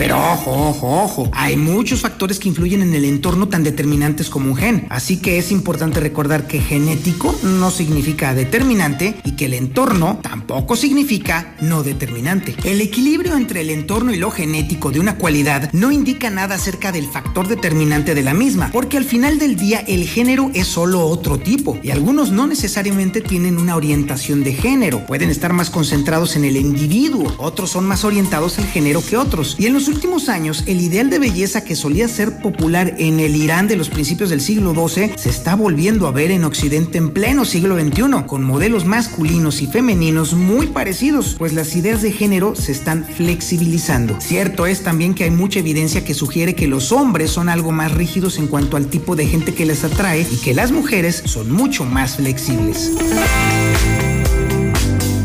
Pero ojo, ojo, ojo. Hay muchos factores que influyen en el entorno tan determinantes como un gen. Así que es importante recordar que genético no significa determinante y que el entorno tampoco significa no determinante. El equilibrio entre el entorno y lo genético de una cualidad no indica nada acerca del factor determinante de la misma, porque al final del día el género es solo otro tipo y algunos no necesariamente tienen una orientación de género. Pueden estar más concentrados en el individuo, otros son más orientados al género que otros. Y en los últimos años, el ideal de belleza que solía ser popular en el Irán de los principios del siglo XII se está volviendo a ver en Occidente en pleno siglo XXI, con modelos masculinos y femeninos muy parecidos, pues las ideas de género se están flexibilizando. Cierto es también que hay mucha evidencia que sugiere que los hombres son algo más rígidos en cuanto al tipo de gente que les atrae y que las mujeres son mucho más flexibles.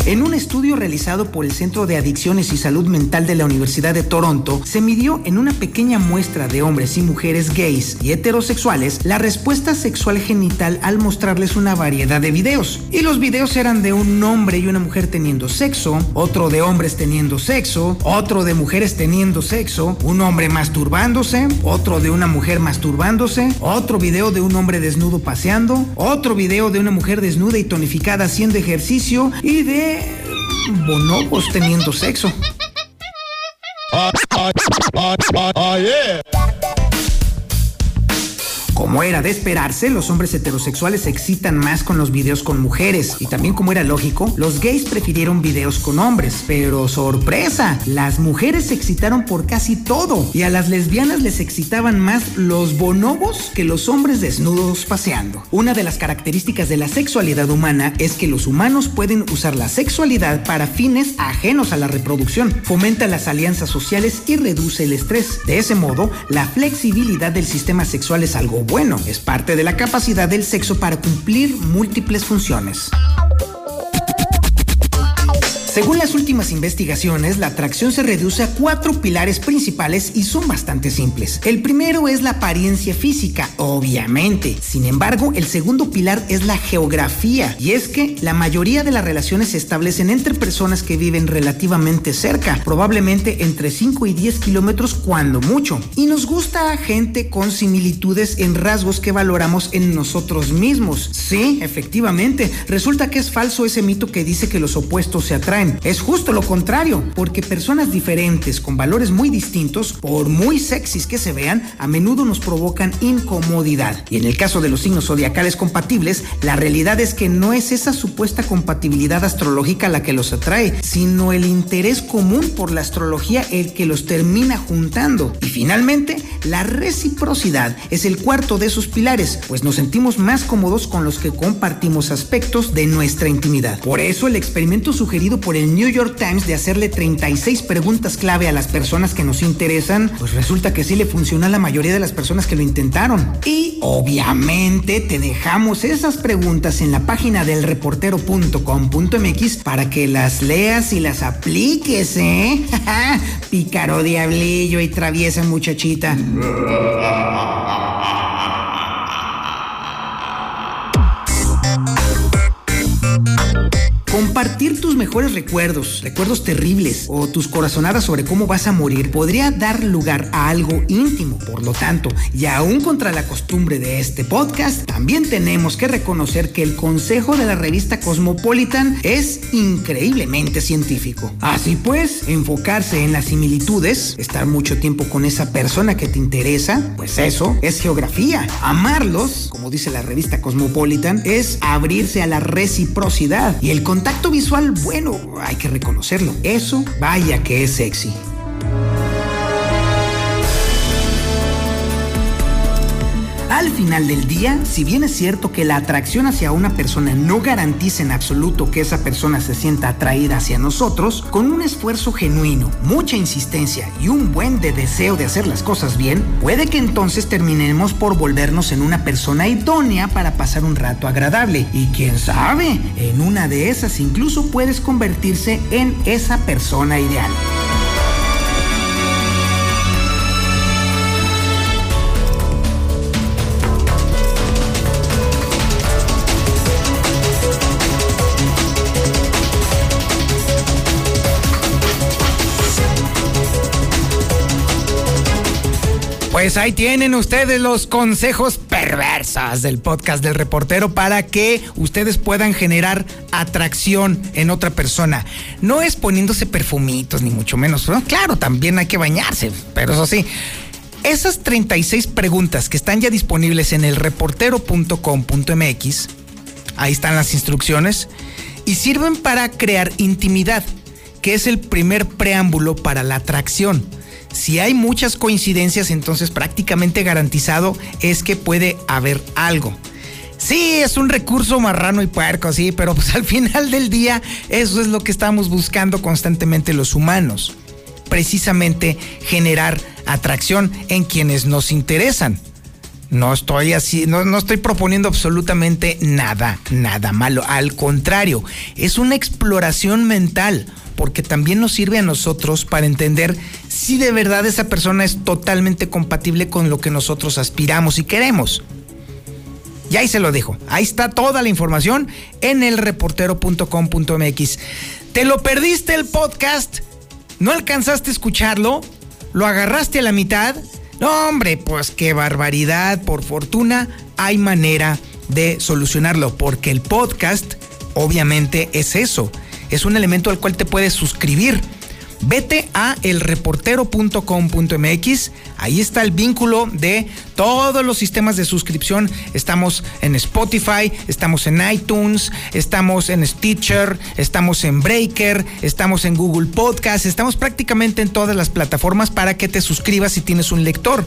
En un estudio realizado por el Centro de Adicciones y Salud Mental de la Universidad de Toronto, se midió en una pequeña muestra de hombres y mujeres gays y heterosexuales la respuesta sexual genital al mostrarles una variedad de videos. Y los videos eran de un hombre y una mujer teniendo sexo, otro de hombres teniendo sexo, otro de mujeres teniendo sexo, un hombre masturbándose, otro de una mujer masturbándose, otro video de un hombre desnudo paseando, otro video de una mujer desnuda y tonificada haciendo ejercicio y de bonobos teniendo sexo. Como era de esperarse, los hombres heterosexuales se excitan más con los videos con mujeres. Y también como era lógico, los gays prefirieron videos con hombres. Pero sorpresa, las mujeres se excitaron por casi todo. Y a las lesbianas les excitaban más los bonobos que los hombres desnudos paseando. Una de las características de la sexualidad humana es que los humanos pueden usar la sexualidad para fines ajenos a la reproducción. Fomenta las alianzas sociales y reduce el estrés. De ese modo, la flexibilidad del sistema sexual es algo bueno, es parte de la capacidad del sexo para cumplir múltiples funciones. Según las últimas investigaciones, la atracción se reduce a cuatro pilares principales y son bastante simples. El primero es la apariencia física, obviamente. Sin embargo, el segundo pilar es la geografía. Y es que la mayoría de las relaciones se establecen entre personas que viven relativamente cerca, probablemente entre 5 y 10 kilómetros cuando mucho. Y nos gusta gente con similitudes en rasgos que valoramos en nosotros mismos. Sí, efectivamente. Resulta que es falso ese mito que dice que los opuestos se atraen. Es justo lo contrario, porque personas diferentes con valores muy distintos, por muy sexys que se vean, a menudo nos provocan incomodidad. Y en el caso de los signos zodiacales compatibles, la realidad es que no es esa supuesta compatibilidad astrológica la que los atrae, sino el interés común por la astrología el que los termina juntando. Y finalmente, la reciprocidad es el cuarto de esos pilares, pues nos sentimos más cómodos con los que compartimos aspectos de nuestra intimidad. Por eso el experimento sugerido por el New York Times de hacerle 36 preguntas clave a las personas que nos interesan, pues resulta que sí le funcionó a la mayoría de las personas que lo intentaron. Y obviamente te dejamos esas preguntas en la página del reportero.com.mx para que las leas y las apliques, ¿eh? Pícaro diablillo y traviesa muchachita. Compartir tus mejores recuerdos, recuerdos terribles o tus corazonadas sobre cómo vas a morir podría dar lugar a algo íntimo. Por lo tanto, y aún contra la costumbre de este podcast, también tenemos que reconocer que el consejo de la revista Cosmopolitan es increíblemente científico. Así pues, enfocarse en las similitudes, estar mucho tiempo con esa persona que te interesa, pues eso es geografía. Amarlos, como dice la revista Cosmopolitan, es abrirse a la reciprocidad y el contacto visual, bueno, hay que reconocerlo. Eso, vaya que es sexy. Al final del día, si bien es cierto que la atracción hacia una persona no garantiza en absoluto que esa persona se sienta atraída hacia nosotros, con un esfuerzo genuino, mucha insistencia y un buen de deseo de hacer las cosas bien, puede que entonces terminemos por volvernos en una persona idónea para pasar un rato agradable. Y quién sabe, en una de esas incluso puedes convertirse en esa persona ideal. Pues ahí tienen ustedes los consejos perversos del podcast del reportero para que ustedes puedan generar atracción en otra persona. No es poniéndose perfumitos, ni mucho menos. ¿no? Claro, también hay que bañarse, pero eso sí. Esas 36 preguntas que están ya disponibles en el reportero.com.mx, ahí están las instrucciones, y sirven para crear intimidad, que es el primer preámbulo para la atracción. Si hay muchas coincidencias, entonces prácticamente garantizado es que puede haber algo. Sí, es un recurso marrano y puerco, sí, pero pues al final del día eso es lo que estamos buscando constantemente los humanos. Precisamente generar atracción en quienes nos interesan. No estoy así, no, no, estoy proponiendo absolutamente nada, nada malo. Al contrario, es una exploración mental, porque también nos sirve a nosotros para entender si de verdad esa persona es totalmente compatible con lo que nosotros aspiramos y queremos. Y ahí se lo dejo. Ahí está toda la información en el reportero.com.mx. ¿Te lo perdiste el podcast? ¿No alcanzaste a escucharlo? ¿Lo agarraste a la mitad? No, hombre, pues qué barbaridad. Por fortuna hay manera de solucionarlo, porque el podcast obviamente es eso. Es un elemento al cual te puedes suscribir. Vete a elreportero.com.mx, ahí está el vínculo de todos los sistemas de suscripción. Estamos en Spotify, estamos en iTunes, estamos en Stitcher, estamos en Breaker, estamos en Google Podcast, estamos prácticamente en todas las plataformas para que te suscribas si tienes un lector.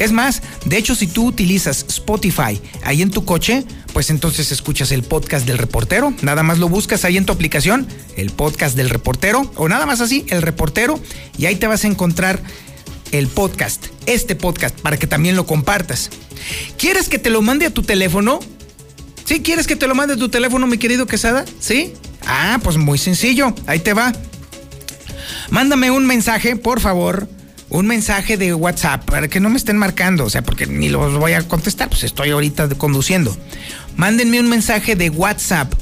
Es más, de hecho, si tú utilizas Spotify ahí en tu coche, pues entonces escuchas el podcast del reportero. Nada más lo buscas ahí en tu aplicación, el podcast del reportero, o nada más así, el reportero, y ahí te vas a encontrar el podcast, este podcast, para que también lo compartas. ¿Quieres que te lo mande a tu teléfono? ¿Sí? ¿Quieres que te lo mande a tu teléfono, mi querido Quesada? ¿Sí? Ah, pues muy sencillo, ahí te va. Mándame un mensaje, por favor un mensaje de WhatsApp para que no me estén marcando, o sea, porque ni los voy a contestar, pues estoy ahorita conduciendo. Mándenme un mensaje de WhatsApp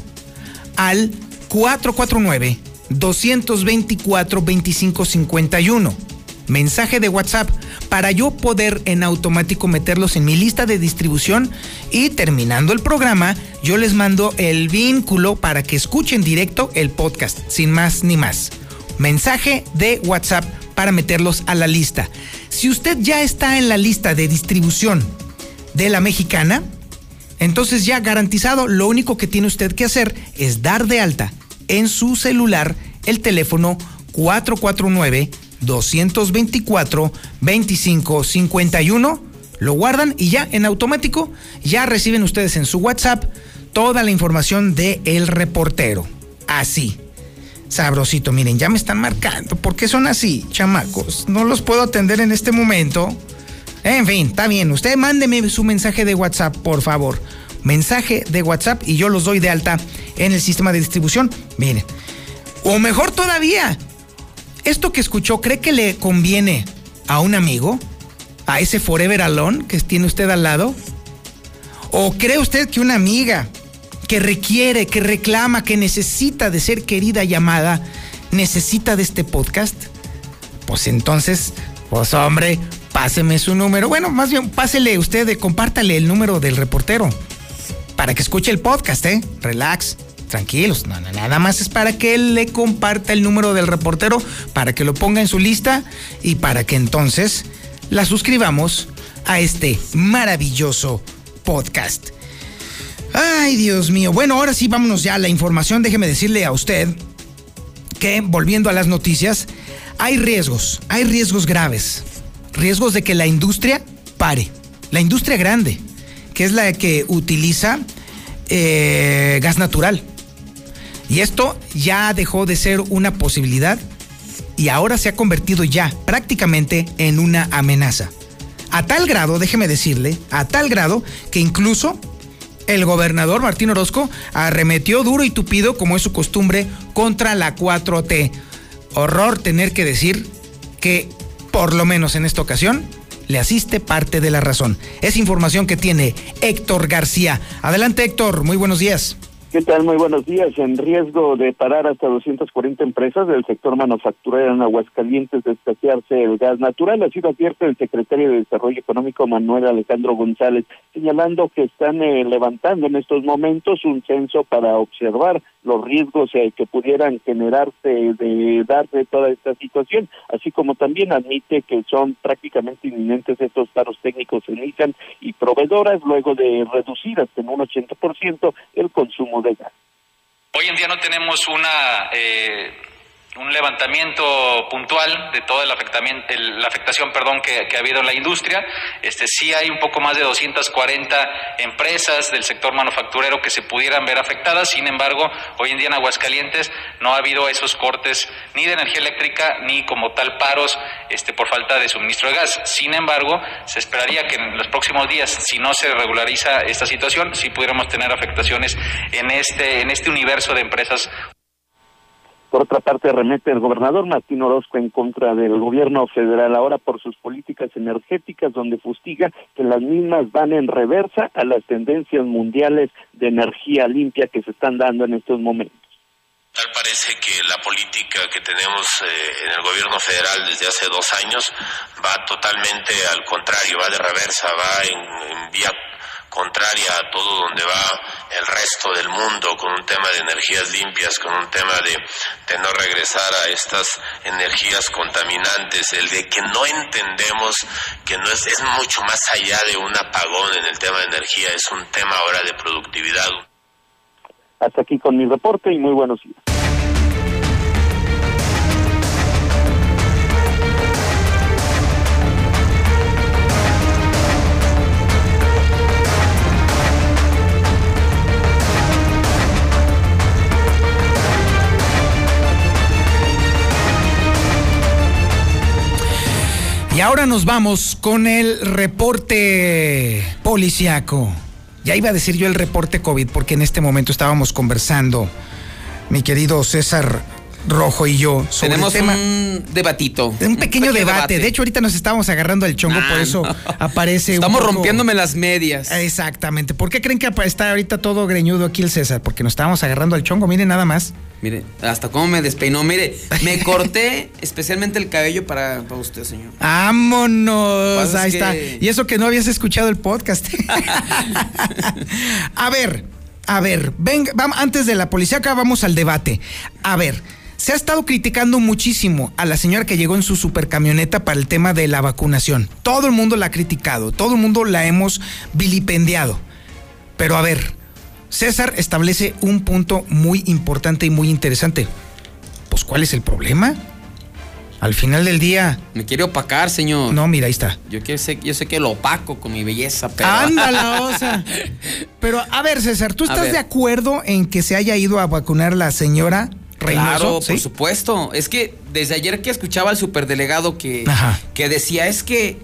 al 449 224 2551. Mensaje de WhatsApp para yo poder en automático meterlos en mi lista de distribución y terminando el programa yo les mando el vínculo para que escuchen directo el podcast, sin más ni más. Mensaje de WhatsApp para meterlos a la lista. Si usted ya está en la lista de distribución de la mexicana, entonces ya garantizado, lo único que tiene usted que hacer es dar de alta en su celular el teléfono 449 224 2551 lo guardan y ya en automático ya reciben ustedes en su WhatsApp toda la información de el reportero. Así. Sabrosito, miren, ya me están marcando. ¿Por qué son así, chamacos? No los puedo atender en este momento. En fin, está bien. Usted mándeme su mensaje de WhatsApp, por favor. Mensaje de WhatsApp y yo los doy de alta en el sistema de distribución. Miren. O mejor todavía, esto que escuchó, ¿cree que le conviene a un amigo? ¿A ese Forever Alone que tiene usted al lado? ¿O cree usted que una amiga que requiere, que reclama, que necesita de ser querida y amada, necesita de este podcast, pues entonces, pues hombre, páseme su número. Bueno, más bien, pásele usted, compártale el número del reportero para que escuche el podcast, ¿eh? Relax, tranquilos, no, no, nada más es para que él le comparta el número del reportero, para que lo ponga en su lista y para que entonces la suscribamos a este maravilloso podcast. Ay, Dios mío. Bueno, ahora sí, vámonos ya a la información. Déjeme decirle a usted que, volviendo a las noticias, hay riesgos, hay riesgos graves. Riesgos de que la industria pare. La industria grande, que es la que utiliza eh, gas natural. Y esto ya dejó de ser una posibilidad y ahora se ha convertido ya prácticamente en una amenaza. A tal grado, déjeme decirle, a tal grado que incluso el gobernador Martín Orozco arremetió duro y tupido, como es su costumbre, contra la 4T. Horror tener que decir que, por lo menos en esta ocasión, le asiste parte de la razón. Es información que tiene Héctor García. Adelante Héctor, muy buenos días. ¿Qué tal? Muy buenos días. En riesgo de parar hasta 240 empresas del sector manufacturero en Aguascalientes de escasearse el gas natural, así lo advierte el secretario de Desarrollo Económico Manuel Alejandro González, señalando que están eh, levantando en estos momentos un censo para observar los riesgos eh, que pudieran generarse de darse toda esta situación, así como también admite que son prácticamente inminentes estos paros técnicos en ISAN y proveedoras luego de reducir hasta en un 80% el consumo Hoy en día no tenemos una eh, un levantamiento puntual de toda la, la afectación perdón, que, ha habido en la industria. Este, sí hay un poco más de 240 empresas del sector manufacturero que se pudieran ver afectadas, sin embargo, hoy en día en Aguascalientes no ha habido esos cortes ni de energía eléctrica ni como tal paros este, por falta de suministro de gas. Sin embargo, se esperaría que en los próximos días, si no se regulariza esta situación, sí pudiéramos tener afectaciones en este, en este universo de empresas por otra parte, remete el gobernador Martín Orozco en contra del gobierno federal ahora por sus políticas energéticas, donde fustiga que las mismas van en reversa a las tendencias mundiales de energía limpia que se están dando en estos momentos. Tal parece que la política que tenemos eh, en el gobierno federal desde hace dos años va totalmente al contrario, va de reversa, va en, en vía contraria a todo donde va el resto del mundo con un tema de energías limpias, con un tema de, de no regresar a estas energías contaminantes, el de que no entendemos que no es, es mucho más allá de un apagón en el tema de energía, es un tema ahora de productividad. Hasta aquí con mi reporte y muy buenos días. Y ahora nos vamos con el reporte policiaco. Ya iba a decir yo el reporte COVID porque en este momento estábamos conversando, mi querido César Rojo y yo sobre Tenemos el tema. un debatito. Un pequeño, debate. De hecho, ahorita nos estábamos agarrando el chongo, por ah, eso aparece. Estamos rompiéndome las medias. Exactamente. ¿Por qué creen que está ahorita todo greñudo aquí el César? Porque nos estábamos agarrando el chongo. Miren nada más. Mire, hasta cómo me despeinó. Mire, me corté especialmente el cabello para, usted, señor. ¡Vámonos! Ahí está. Y eso que no habías escuchado el podcast. a ver, a ver, venga, vamos, antes de la policía, acá vamos al debate. A ver, se ha estado criticando muchísimo a la señora que llegó en su supercamioneta para el tema de la vacunación. Todo el mundo la ha criticado, todo el mundo la hemos vilipendiado. Pero a ver, César establece un punto muy importante y muy interesante. Pues, ¿cuál es el problema? Al final del día. Me quiere opacar, señor. No, mira, ahí está. Yo, sé, yo sé que lo opaco con mi belleza, pero. ¡Ándala, osa! Pero, a ver, César, ¿tú estás de acuerdo en que se haya ido a vacunar la señora Reynoso? Claro, por supuesto. Es que desde ayer que escuchaba al superdelegado que, que decía, es que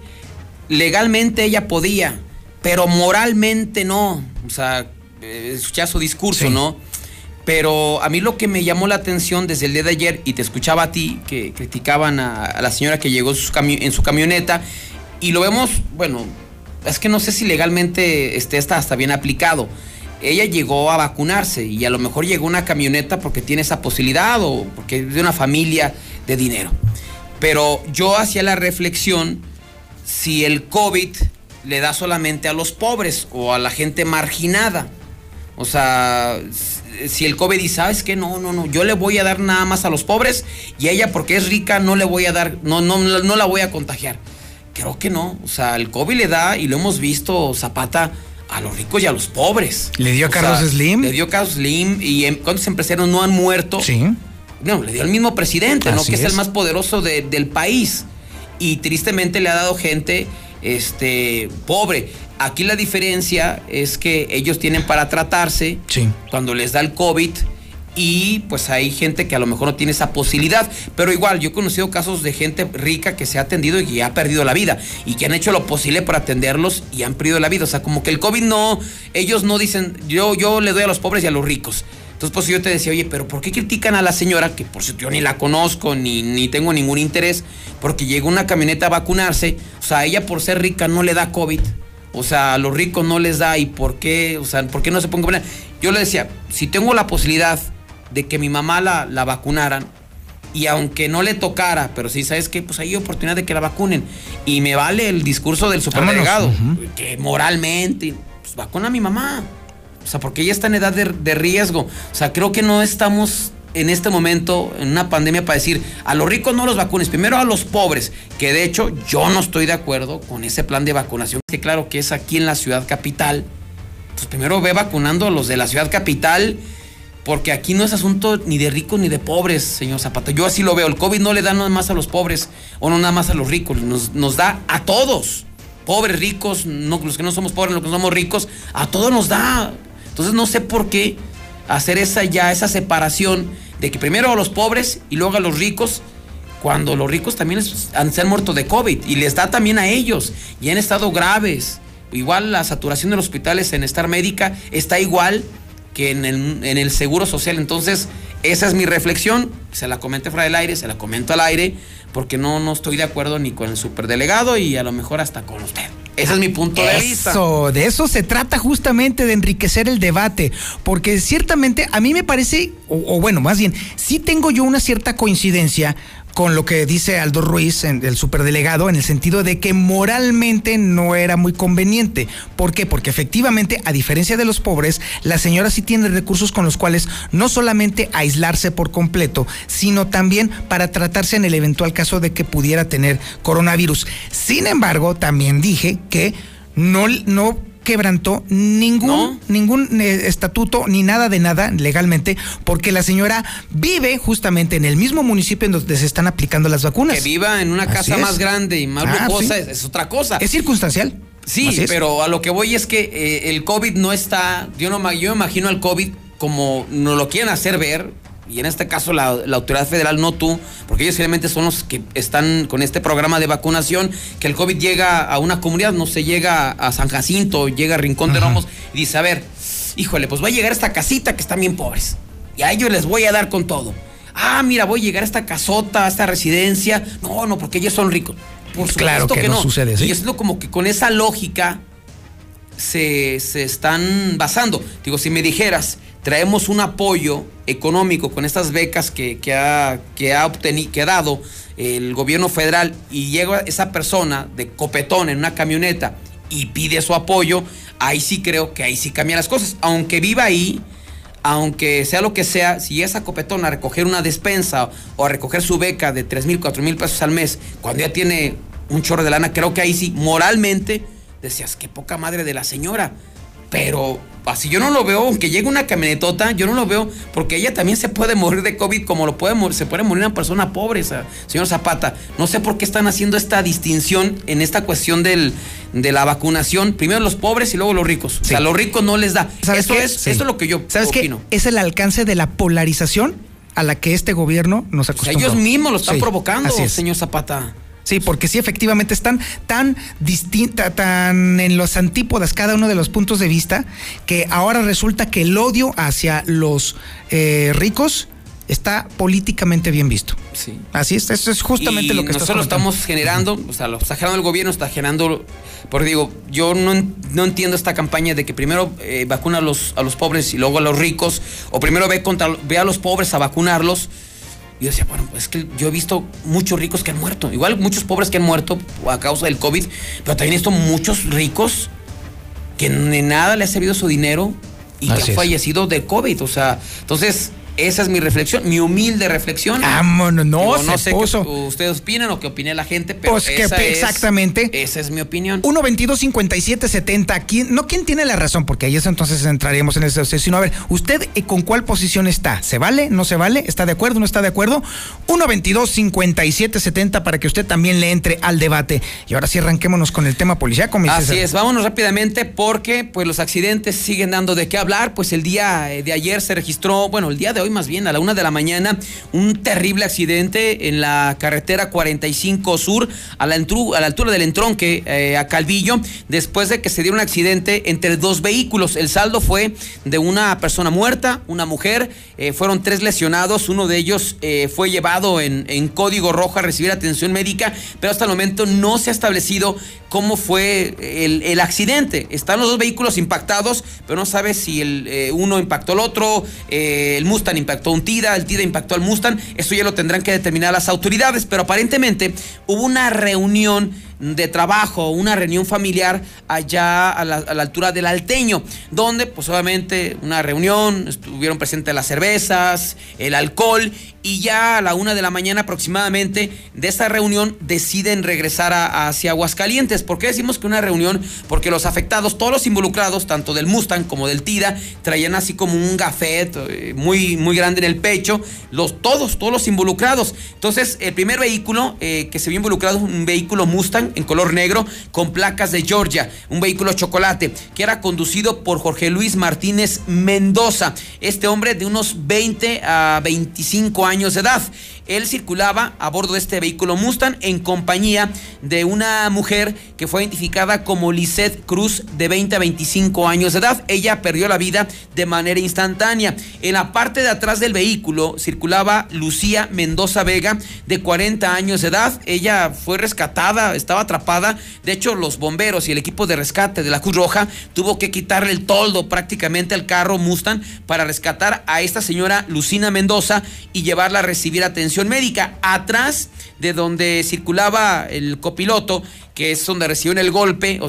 legalmente ella podía, pero moralmente no. O sea, eh, escuchar su discurso, ¿no? Pero a mí lo que me llamó la atención desde el día de ayer, y te escuchaba a ti, que criticaban a, la señora que llegó en su camioneta, y lo vemos, bueno, es que no sé si legalmente está hasta bien aplicado. Ella llegó a vacunarse y a lo mejor llegó una camioneta porque tiene esa posibilidad o porque es de una familia de dinero. Pero yo hacía la reflexión si el COVID le da solamente a los pobres o a la gente marginada. O sea, si el COVID dice, ¿sabes qué? No, no, no, yo le voy a dar nada más a los pobres y a ella porque es rica no le voy a dar, no, no, no la voy a contagiar. Creo que no. O sea, el COVID le da, y lo hemos visto, Zapata, a los ricos y a los pobres. ¿Le dio a Carlos Slim? Le dio a Carlos Slim y cuántos empresarios no han muerto. Sí. No, le dio al mismo presidente, ¿no? Que es. el más poderoso del país. Y tristemente le ha dado gente este, pobre. Aquí la diferencia es que ellos tienen para tratarse cuando les da el COVID y pues hay gente que a lo mejor no tiene esa posibilidad. Pero igual, yo he conocido casos de gente rica que se ha atendido y que ha perdido la vida y que han hecho lo posible para atenderlos y han perdido la vida. O sea, como que el COVID no, ellos no dicen, yo, yo le doy a los pobres y a los ricos. Entonces, pues yo te decía, oye, pero ¿por qué critican a la señora, que por cierto yo ni la conozco, ni, ni tengo ningún interés, porque llegó una camioneta a vacunarse? O sea, ella por ser rica no le da COVID. o sea, a los ricos no les da y por qué, o sea, por qué no se ponga Yo le decía, si tengo la posibilidad de que mi mamá la, la vacunaran, y aunque no le tocara, pero sí, ¿sabes qué? Pues hay oportunidad de que la vacunen. Y me vale el discurso del superdelegado, que moralmente, pues vacuna a mi mamá. O sea, porque ella está en edad de, de, riesgo. O sea, creo que no estamos en este momento en una pandemia para decir a los ricos no los vacunes, primero a los pobres, que de hecho yo no estoy de acuerdo con ese plan de vacunación, que claro que es aquí en la ciudad capital. Pues primero ve vacunando a los de la ciudad capital porque aquí no es asunto ni de ricos ni de pobres, señor Zapata. Yo así lo veo. El COVID no le da nada más a los pobres o no nada más a los ricos. Nos, da a todos. Pobres, ricos, no, los que no somos pobres, los que no somos ricos. A todos nos da. Entonces no sé por qué hacer esa ya, esa separación de que primero a los pobres y luego a los ricos, cuando los ricos también han, se han muerto de COVID y les da también a ellos y han estado graves. Igual la saturación de los hospitales en estar médica está igual que en el, en el Seguro Social. Entonces, esa es mi reflexión. Se la comenté fuera del aire, se la comento al aire, porque no, no estoy de acuerdo ni con el superdelegado y a lo mejor hasta con usted. Ese es mi punto de vista. Eso, de eso se trata justamente de enriquecer el debate, porque ciertamente a mí me parece, o, o bueno, más bien, sí tengo yo una cierta coincidencia con lo que dice Aldo Ruiz, el superdelegado, en el sentido de que moralmente no era muy conveniente. ¿Por qué? Porque efectivamente, a diferencia de los pobres, la señora sí tiene recursos con los cuales no solamente aislarse por completo, sino también para tratarse en el eventual caso de que pudiera tener coronavirus. Sin embargo, también dije que no, no quebrantó ningún, ningún eh, estatuto ni nada de nada legalmente, porque la señora vive justamente en el mismo municipio en donde se están aplicando las vacunas. Que viva en una casa más grande y más ah, lujosa es, otra cosa. Es circunstancial. Sí, pero a lo que voy es que eh, el COVID no está, yo no yo imagino al COVID como nos lo quieren hacer ver, y en este caso la, autoridad federal, no tú, porque ellos realmente son los que están con este programa de vacunación, que el COVID llega a una comunidad, no se llega a San Jacinto, llega a Rincón de Romos y dice, a ver, híjole, pues va a llegar esta casita que están bien pobres. Y a ellos les voy a dar con todo. Ah, mira, voy a llegar a esta casota, a esta residencia. No, no, porque ellos son ricos. Por claro que, no, sucede Y es como que con esa lógica se, se están basando. Digo, si me dijeras, traemos un apoyo económico con estas becas que, ha, que, ha, obtenido, que ha dado el gobierno federal y llega esa persona de copetón en una camioneta y pide su apoyo, ahí sí creo que ahí sí cambian las cosas. Aunque viva ahí, aunque sea lo que sea, si esa copetona a recoger una despensa o a recoger su beca de 3 mil, 4 mil pesos al mes, cuando ya tiene un chorro de lana, creo que ahí sí, moralmente, decías, qué poca madre de la señora. Pero así yo no lo veo, aunque llegue una camionetota, yo no lo veo, porque ella también se puede morir de COVID como lo puede se puede morir una persona pobre, señor Zapata. No sé por qué están haciendo esta distinción en esta cuestión del, de la vacunación. Primero los pobres y luego los ricos. O sea, a los ricos no les da. Eso es, es lo que yo ¿Sabes opino. Qué? Es el alcance de la polarización a la que este gobierno nos acostumbra. ellos mismos lo están provocando, señor Zapata. Sí, porque sí, efectivamente están tan distinta, tan en los antípodas cada uno de los puntos de vista, que ahora resulta que el odio hacia los eh, ricos está políticamente bien visto. Sí. Así es, eso es justamente lo que nosotros estamos generando, o sea, lo está generando el gobierno, está generando, porque digo, yo no, no entiendo esta campaña de que primero eh, vacuna a los, a los pobres y luego a los ricos, o primero ve, contra, ve a los pobres a vacunarlos yo decía, bueno, pues es que yo he visto muchos ricos que han muerto. Igual muchos pobres que han muerto a causa del COVID, pero también he visto muchos ricos que de nada le ha servido su dinero y que han fallecido de COVID. O sea, entonces esa es mi reflexión, mi humilde reflexión. Ah, no, no sé qué ustedes opinan o qué opine la gente, pero pues esa que, exactamente. esa es mi opinión. 1 22 57 70. ¿Quién, no quién tiene la razón, porque ahí eso entonces entraríamos en ese sino a ver, ¿usted eh, con cuál posición está? ¿Se vale? ¿No se vale? ¿Está de acuerdo? ¿No está de acuerdo? 1 22 57 70 para que usted también le entre al debate. Y ahora sí arranquémonos con el tema policíaco, mi Así es, vámonos rápidamente porque pues los accidentes siguen dando de qué hablar, pues el día eh, de ayer se registró, bueno, el día de hoy hoy más bien, a la una de la mañana, un terrible accidente en la carretera 45 Sur, a la, a la altura del entronque eh, a Calvillo, después de que se dio un accidente entre dos vehículos. El saldo fue de una persona muerta, una mujer, eh, fueron tres lesionados, uno de ellos eh, fue llevado en, en código rojo a recibir atención médica, pero hasta el momento no se ha establecido cómo fue el, accidente. Están los dos vehículos impactados, pero no sabe si el eh, uno impactó al otro, el Mustang impactó a un Tida, el Tida impactó al Mustang. Eso ya lo tendrán que determinar las autoridades, pero aparentemente hubo una reunión de trabajo, una reunión familiar allá a la, altura del Alteño, donde pues obviamente una reunión, estuvieron presentes las cervezas, el alcohol y ya a la una de la mañana aproximadamente de esta reunión deciden regresar hacia Aguascalientes. ¿Por qué decimos que una reunión? Porque los afectados, todos los involucrados, tanto del Mustang como del Tida, traían así como un gafet eh, muy, muy grande en el pecho, los, todos, todos los involucrados. Entonces, el primer vehículo eh, que se vio involucrado, un vehículo Mustang en color negro con placas de Georgia, un vehículo chocolate, que era conducido por Jorge Luis Martínez Mendoza, este hombre de unos 20 a 25 años de edad. Él circulaba a bordo de este vehículo Mustang en compañía de una mujer que fue identificada como Lisette Cruz de 20 a 25 años de edad. Ella perdió la vida de manera instantánea. En la parte de atrás del vehículo circulaba Lucía Mendoza Vega de 40 años de edad. Ella fue rescatada, estaba atrapada. De hecho, los bomberos y el equipo de rescate de la Cruz Roja tuvo que quitarle el toldo prácticamente al carro Mustang para rescatar a esta señora Lucina Mendoza y llevarla a recibir atención médica. Atrás de donde circulaba el copiloto, que es donde recibió el golpe,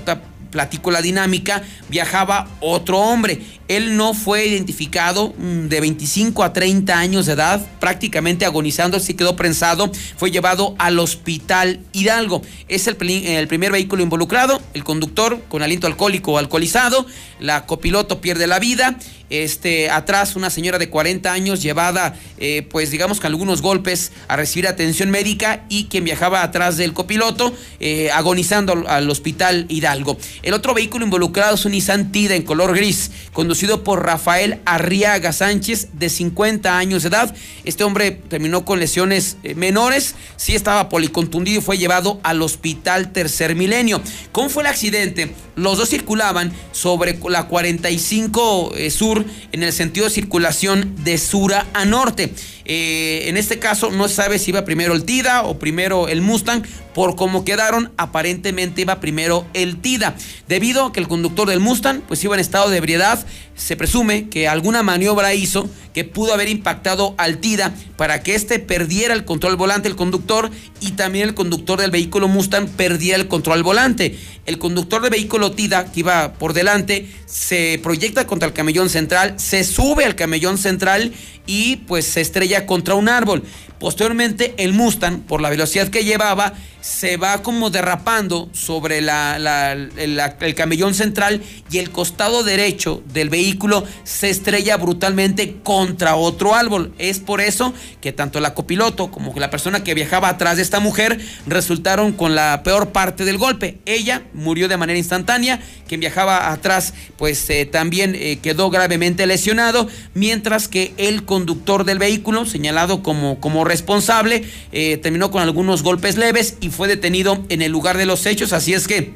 platico la dinámica, viajaba otro hombre. Él no fue identificado mm, de 25 a 30 años de edad, prácticamente agonizando, así quedó prensado, fue llevado al hospital Hidalgo. Es el, primer vehículo involucrado, el conductor con aliento alcohólico o alcoholizado, la copiloto pierde la vida, este, atrás una señora de 40 años llevada, eh, pues digamos con algunos golpes a recibir atención médica y quien viajaba atrás del copiloto, eh, agonizando al hospital Hidalgo. El otro vehículo involucrado es un Nissan Tida en color gris, conducido por Rafael Arriaga Sánchez, de 50 años de edad. Este hombre terminó con lesiones eh, menores, sí estaba policontundido y fue llevado al hospital Tercer Milenio. ¿Cómo fue el accidente? Los dos circulaban sobre la 45 eh, Sur en el sentido de circulación de sur a norte. Eh, en este caso no se sabe si iba primero el Tida o primero el Mustang. Por cómo quedaron, aparentemente iba primero el Tida. Debido a que el conductor del Mustang pues iba en estado de ebriedad, se presume que alguna maniobra hizo que pudo haber impactado al Tida para que éste perdiera el control volante, el conductor, y también el conductor del vehículo Mustang perdiera el control volante. El conductor del vehículo Tida, que iba por delante, se proyecta contra el camellón central, se sube al camellón central y pues se estrella contra un árbol. Posteriormente el Mustang, por la velocidad que llevaba, se va como derrapando sobre la, el camellón central y el costado derecho del vehículo se estrella brutalmente contra otro árbol. Es por eso que tanto la copiloto como la persona que viajaba atrás de esta mujer resultaron con la peor parte del golpe. Ella murió de manera instantánea, quien viajaba atrás pues eh, también eh, quedó gravemente lesionado, mientras que el conductor del vehículo, señalado como, como responsable, eh, terminó con algunos golpes leves y fue detenido en el lugar de los hechos, así es que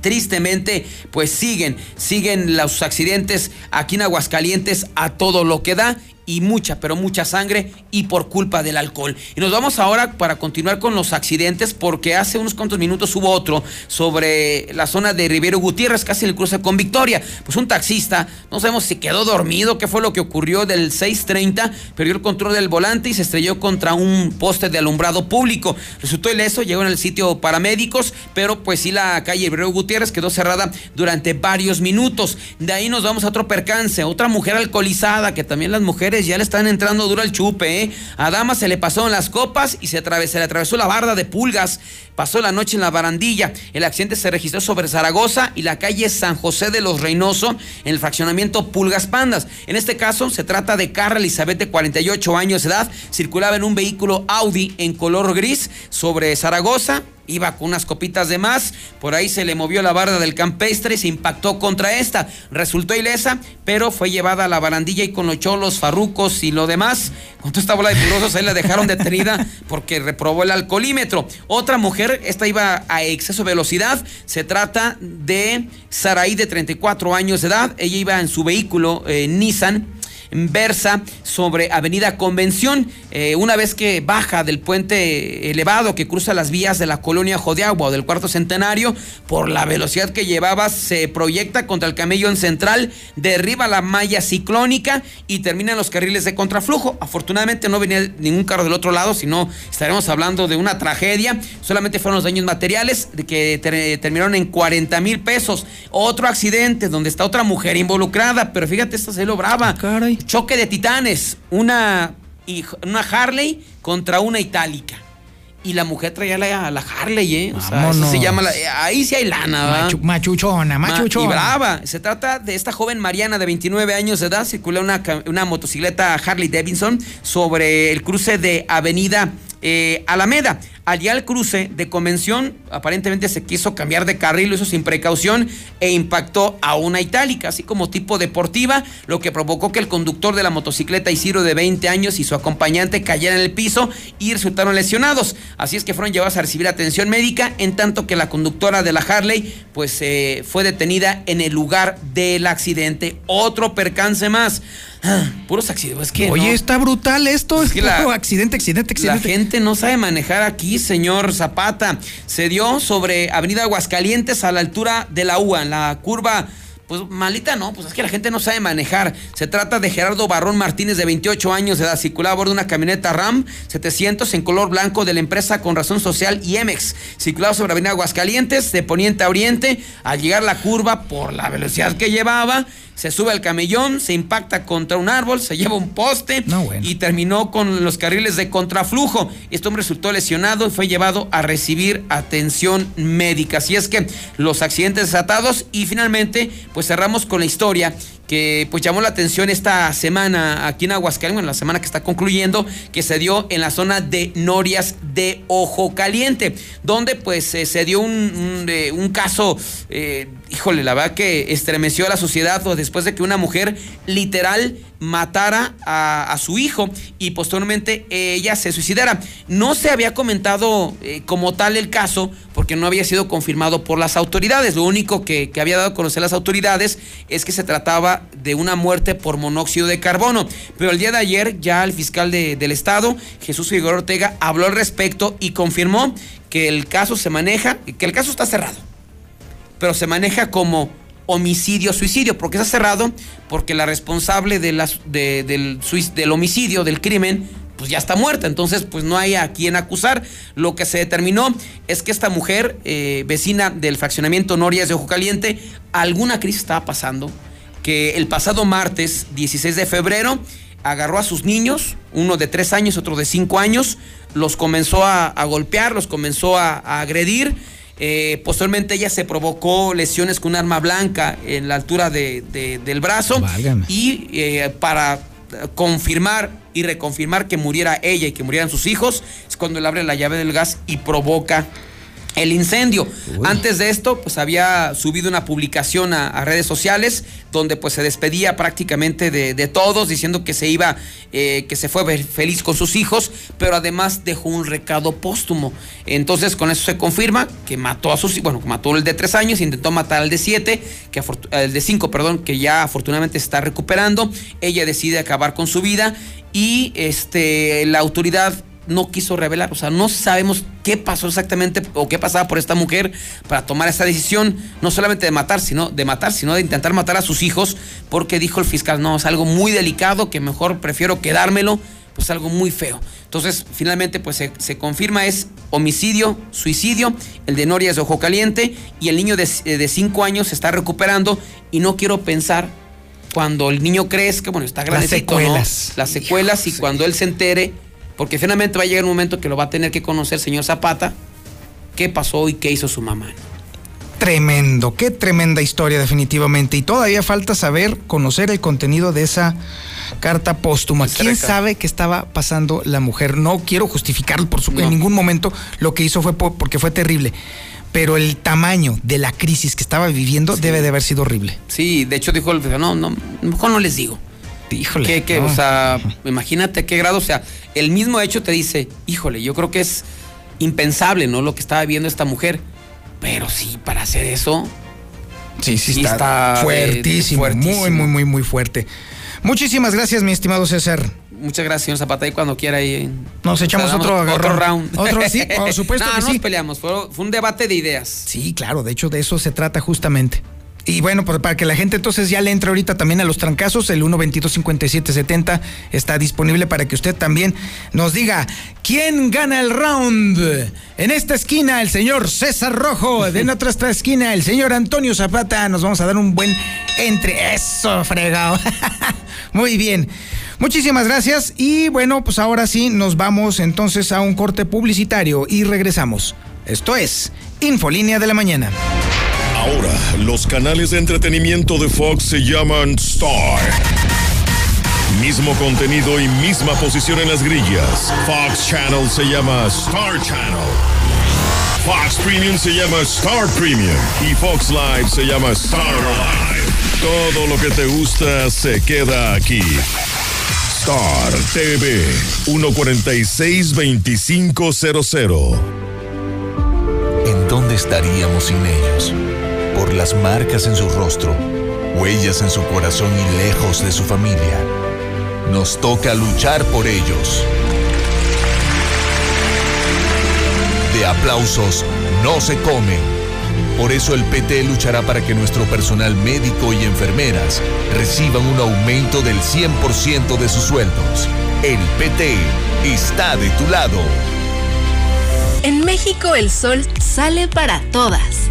tristemente pues siguen, siguen los accidentes aquí en Aguascalientes a todo lo que da y mucha, pero mucha sangre y por culpa del alcohol. Y nos vamos ahora para continuar con los accidentes porque hace unos cuantos minutos hubo otro sobre la zona de Rivero Gutiérrez, casi en el cruce con Victoria. Pues un taxista, no sabemos si quedó dormido, qué fue lo que ocurrió del 630, perdió el control del volante y se estrelló contra un poste de alumbrado público. Resultó ileso, llegó en el sitio paramédicos, pero pues sí la calle Rivero Gutiérrez quedó cerrada durante varios minutos. De ahí nos vamos a otro percance, otra mujer alcoholizada, que también las mujeres ya le están entrando duro al chupe. ¿eh? A Dama se le pasó en las copas y se, le atravesó la barda de pulgas. Pasó la noche en la barandilla. El accidente se registró sobre Zaragoza y la calle San José de los Reynoso en el fraccionamiento Pulgas Pandas. En este caso se trata de Carla Elizabeth de 48 años de edad. Circulaba en un vehículo Audi en color gris sobre Zaragoza iba con unas copitas de más, por ahí se le movió la barda del campestre se impactó contra esta. Resultó ilesa, pero fue llevada a la barandilla y con los farrucos y lo demás, con toda esta bola de purosos ahí la dejaron detenida porque reprobó el alcoholímetro. Otra mujer, esta iba a exceso de velocidad, se trata de Saraí de 34 años de edad, ella iba en su vehículo eh, Nissan versa sobre Avenida Convención. Eh, una vez que baja del puente elevado que cruza las vías de la colonia Jodeagua o del cuarto centenario, por la velocidad que llevaba, se proyecta contra el camello en central, derriba la malla ciclónica y termina en los carriles de contraflujo. Afortunadamente no venía ningún carro del otro lado, sino estaremos hablando de una tragedia. Solamente fueron los daños materiales que terminaron en 40 mil pesos. Otro accidente donde está otra mujer involucrada, pero fíjate, esta se lo brava. Caray. Choque de titanes, una, una Harley contra una itálica. Y la mujer traía la, la Harley, ¿eh? O sea, eso se llama. La, ahí sí hay lana, ¿verdad? machuchona, machuchona. y brava. Se trata de esta joven Mariana de 29 años de edad. Circula una, una motocicleta Harley Davidson sobre el cruce de Avenida eh, Alameda. Allí al cruce de convención, aparentemente se quiso cambiar de carril, lo hizo sin precaución e impactó a una itálica, así como tipo deportiva, lo que provocó que el conductor de la motocicleta Isidro de 20 años y su acompañante cayeran en el piso y resultaron lesionados. Así es que fueron llevados a recibir atención médica, en tanto que la conductora de la Harley, pues eh, fue detenida en el lugar del accidente. Otro percance más. Puros accidentes. que Oye, está brutal esto. Es que accidente, accidente, accidente. La gente no sabe manejar aquí, señor Zapata. Se dio sobre Avenida Aguascalientes a la altura de la UA, en la curva pues malita no, pues es que la gente no sabe manejar. Se trata de Gerardo Barrón Martínez, de 28 años de edad, circulaba a bordo de una camioneta RAM 700 en color blanco de la empresa con razón social IEMEX. Circulaba sobre Avenida Aguascalientes, de poniente a oriente. Al llegar la curva, por la velocidad que llevaba, se sube al camellón, se impacta contra un árbol, se lleva un poste y terminó con los carriles de contraflujo. Este hombre resultó lesionado y fue llevado a recibir atención médica. Así es que los accidentes desatados y finalmente pues cerramos con la historia que pues llamó la atención esta semana aquí en Aguascalientes, en la semana que está concluyendo, que se dio en la zona de Norias de Ojo Caliente, donde pues eh, se dio un, un, caso, eh, híjole, la verdad que estremeció a la sociedad después de que una mujer literal matara a, su hijo y posteriormente ella se suicidara. No se había comentado eh, como tal el caso porque no había sido confirmado por las autoridades. Lo único que, había dado a conocer las autoridades es que se trataba de una muerte por monóxido de carbono. Pero el día de ayer ya el fiscal del estado, Jesús Figueroa Ortega, habló al respecto y confirmó que el caso se maneja, que el caso está cerrado, pero se maneja como homicidio, suicidio, porque está cerrado, porque la responsable del, del homicidio, del crimen, pues ya está muerta, entonces pues no hay a quien acusar. Lo que se determinó es que esta mujer, eh, vecina del fraccionamiento Norias de Ojo Caliente, alguna crisis estaba pasando, que el pasado martes 16 de febrero agarró a sus niños, uno de tres años, otro de cinco años, los comenzó a, golpear, los comenzó a agredir eh, posteriormente ella se provocó lesiones con un arma blanca en la altura del brazo. Y eh, para confirmar y reconfirmar que muriera ella y que murieran sus hijos es cuando él abre la llave del gas y provoca el incendio. Antes de esto, pues había subido una publicación a, redes sociales donde pues se despedía prácticamente de, todos, diciendo que se iba, eh, que se fue feliz con sus hijos, pero además dejó un recado póstumo. Entonces con eso se confirma que mató a sus, bueno, mató el de tres años, intentó matar al de siete, que el de cinco, perdón, que ya afortunadamente se está recuperando. Ella decide acabar con su vida y este la autoridad no quiso revelar. O sea, no sabemos qué pasó exactamente o qué pasaba por esta mujer para tomar esta decisión, no solamente de matar, sino de matar, sino de intentar matar a sus hijos, porque dijo el fiscal, no, es algo muy delicado que mejor prefiero quedármelo, pues algo muy feo. Entonces, finalmente, pues se, confirma es homicidio, suicidio, el de Norias de Ojo Caliente, y el niño de, de cinco años se está recuperando, y no quiero pensar cuando el niño crezca, bueno, está grandecito, Las secuelas. Las secuelas, y cuando él se entere porque finalmente va a llegar un momento que lo va a tener que conocer, señor Zapata, qué pasó y qué hizo su mamá. tremendo, qué tremenda historia definitivamente. Y todavía falta saber, conocer el contenido de esa carta póstuma. ¿Quién sabe qué estaba pasando la mujer? No quiero justificarlo por su, en ningún momento. Lo que hizo fue porque fue terrible. Pero el tamaño de la crisis que estaba viviendo debe de haber sido horrible. Sí, de hecho dijo, no, no, mejor no les digo. Híjole. Que, O sea, imagínate qué grado, o sea, el mismo hecho te dice, híjole, yo creo que es impensable, ¿no? Lo que estaba viendo esta mujer. Pero sí, para hacer eso. Sí, sí, está, fuertísimo, Muy, muy, muy, muy fuerte. Muchísimas gracias, mi estimado César. Muchas gracias, señor Zapata. Y cuando quiera ahí. Nos echamos otro, otro round. Otro, sí, por supuesto no, que no sí. nos peleamos. Fue, fue un debate de ideas. Sí, claro. De hecho, de eso se trata justamente. Y bueno, pues para que la gente entonces ya le entre ahorita también a los trancazos, el 1225770 está disponible para que usted también nos diga quién gana el round. En esta esquina, el señor César Rojo. En otra esta esquina, el señor Antonio Zapata. Nos vamos a dar un buen entre. Eso, fregado. Muy bien. Muchísimas gracias. Y bueno, pues ahora sí nos vamos entonces a un corte publicitario y regresamos. Esto es Infolínea de la Mañana. Ahora, los canales de entretenimiento de Fox se llaman Star. Mismo contenido y misma posición en las grillas. Fox Channel se llama Star Channel. Fox Premium se llama Star Premium. Y Fox Live se llama Star Live. Todo lo que te gusta se queda aquí. Star TV 146-2500. ¿En dónde estaríamos sin ellos? Por las marcas en su rostro, huellas en su corazón y lejos de su familia. Nos toca luchar por ellos. De aplausos no se come. Por eso el PT luchará para que nuestro personal médico y enfermeras reciban un aumento del 100% de sus sueldos. El PT está de tu lado. En México el sol sale para todas.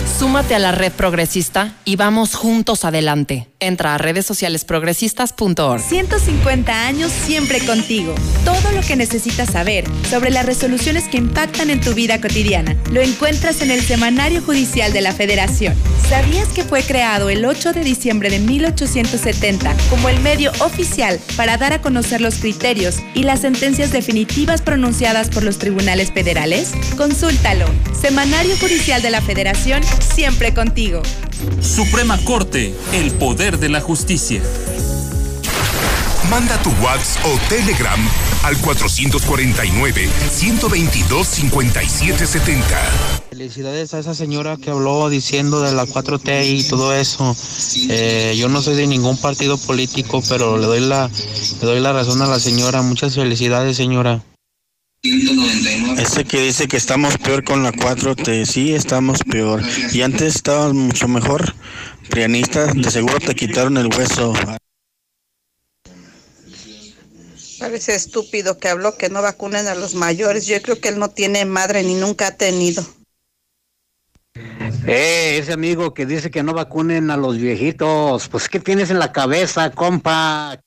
Súmate a la red progresista y vamos juntos adelante. Entra a redes sociales progresistas.org. 150 años siempre contigo. Todo lo que necesitas saber sobre las resoluciones que impactan en tu vida cotidiana lo encuentras en el Semanario Judicial de la Federación. ¿Sabías que fue creado el 8 de diciembre de 1870 como el medio oficial para dar a conocer los criterios y las sentencias definitivas pronunciadas por los tribunales federales? Consúltalo. Semanario Judicial de la Federación siempre contigo. Suprema Corte, el poder de la justicia. Manda tu WhatsApp o Telegram al 449-122-5770. Felicidades a esa señora que habló diciendo de la 4T y todo eso. Eh, yo no soy de ningún partido político, pero le doy la, le doy la razón a la señora. Muchas felicidades, señora. Ese que dice que estamos peor con la 4T, sí, estamos peor. Y antes estábamos mucho mejor. Prianistas, de seguro te quitaron el hueso. Parece estúpido que habló que no vacunen a los mayores. Yo creo que él no tiene madre ni nunca ha tenido. Eh, ese amigo que dice que no vacunen a los viejitos, pues ¿qué tienes en la cabeza, compa?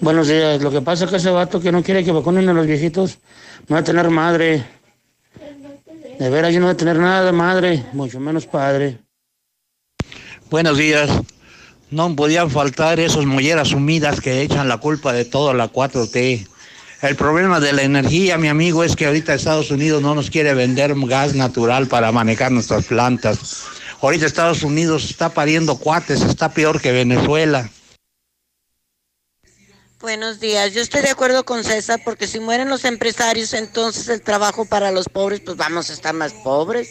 Buenos días. Lo que pasa es que ese vato que no quiere que vacunen a los viejitos no va a tener madre. De veras, yo no voy a tener nada de madre, mucho menos padre. Buenos días. No podían faltar esos molleras humidas que echan la culpa de todo la 4T. El problema de la energía, mi amigo, es que ahorita Estados Unidos no nos quiere vender gas natural para manejar nuestras plantas. Ahorita Estados Unidos está pariendo cuates, está peor que Venezuela. Buenos días, yo estoy de acuerdo con César porque si mueren los empresarios, entonces el trabajo para los pobres, pues vamos a estar más pobres.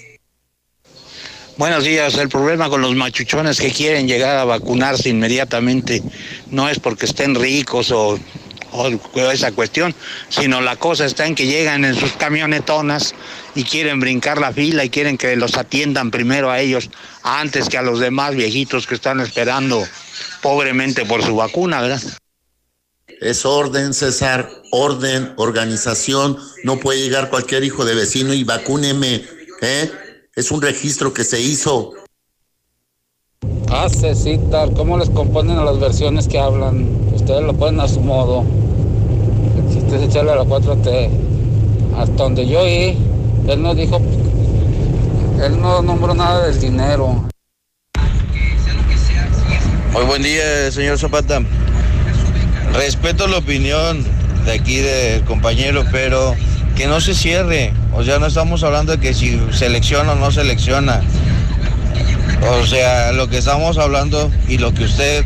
Buenos días, el problema con los machuchones que quieren llegar a vacunarse inmediatamente no es porque estén ricos o, o esa cuestión, sino la cosa está en que llegan en sus camionetonas y quieren brincar la fila y quieren que los atiendan primero a ellos antes que a los demás viejitos que están esperando pobremente por su vacuna, ¿verdad? Es orden, César, orden, organización. No puede llegar cualquier hijo de vecino y vacúneme, ¿eh? Es un registro que se hizo. Ah, Cecita, ¿cómo les componen a las versiones que hablan? Ustedes lo ponen a su modo. El chiste es echarle a la 4T. Hasta donde yo oí, él no dijo, él no nombró nada del dinero. Muy buen día, señor Zapata. Respeto la opinión de aquí del compañero, pero que no se cierre. O sea, no estamos hablando de que si selecciona o no selecciona. O sea, lo que estamos hablando y lo que usted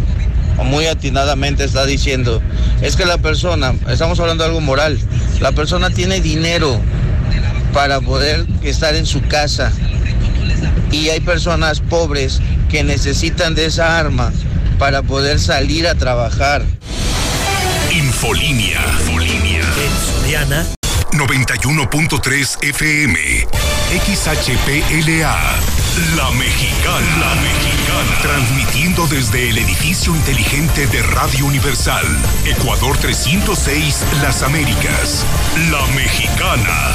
muy atinadamente está diciendo es que la persona, estamos hablando de algo moral, la persona tiene dinero para poder estar en su casa y hay personas pobres que necesitan de esa arma para poder salir a trabajar. Infolinia. Infolinia. En Soriana. 91.3 FM. XHPLA. La Mexicana. La Mexicana. Transmitiendo desde el edificio inteligente de Radio Universal. Ecuador 306, Las Américas. La Mexicana.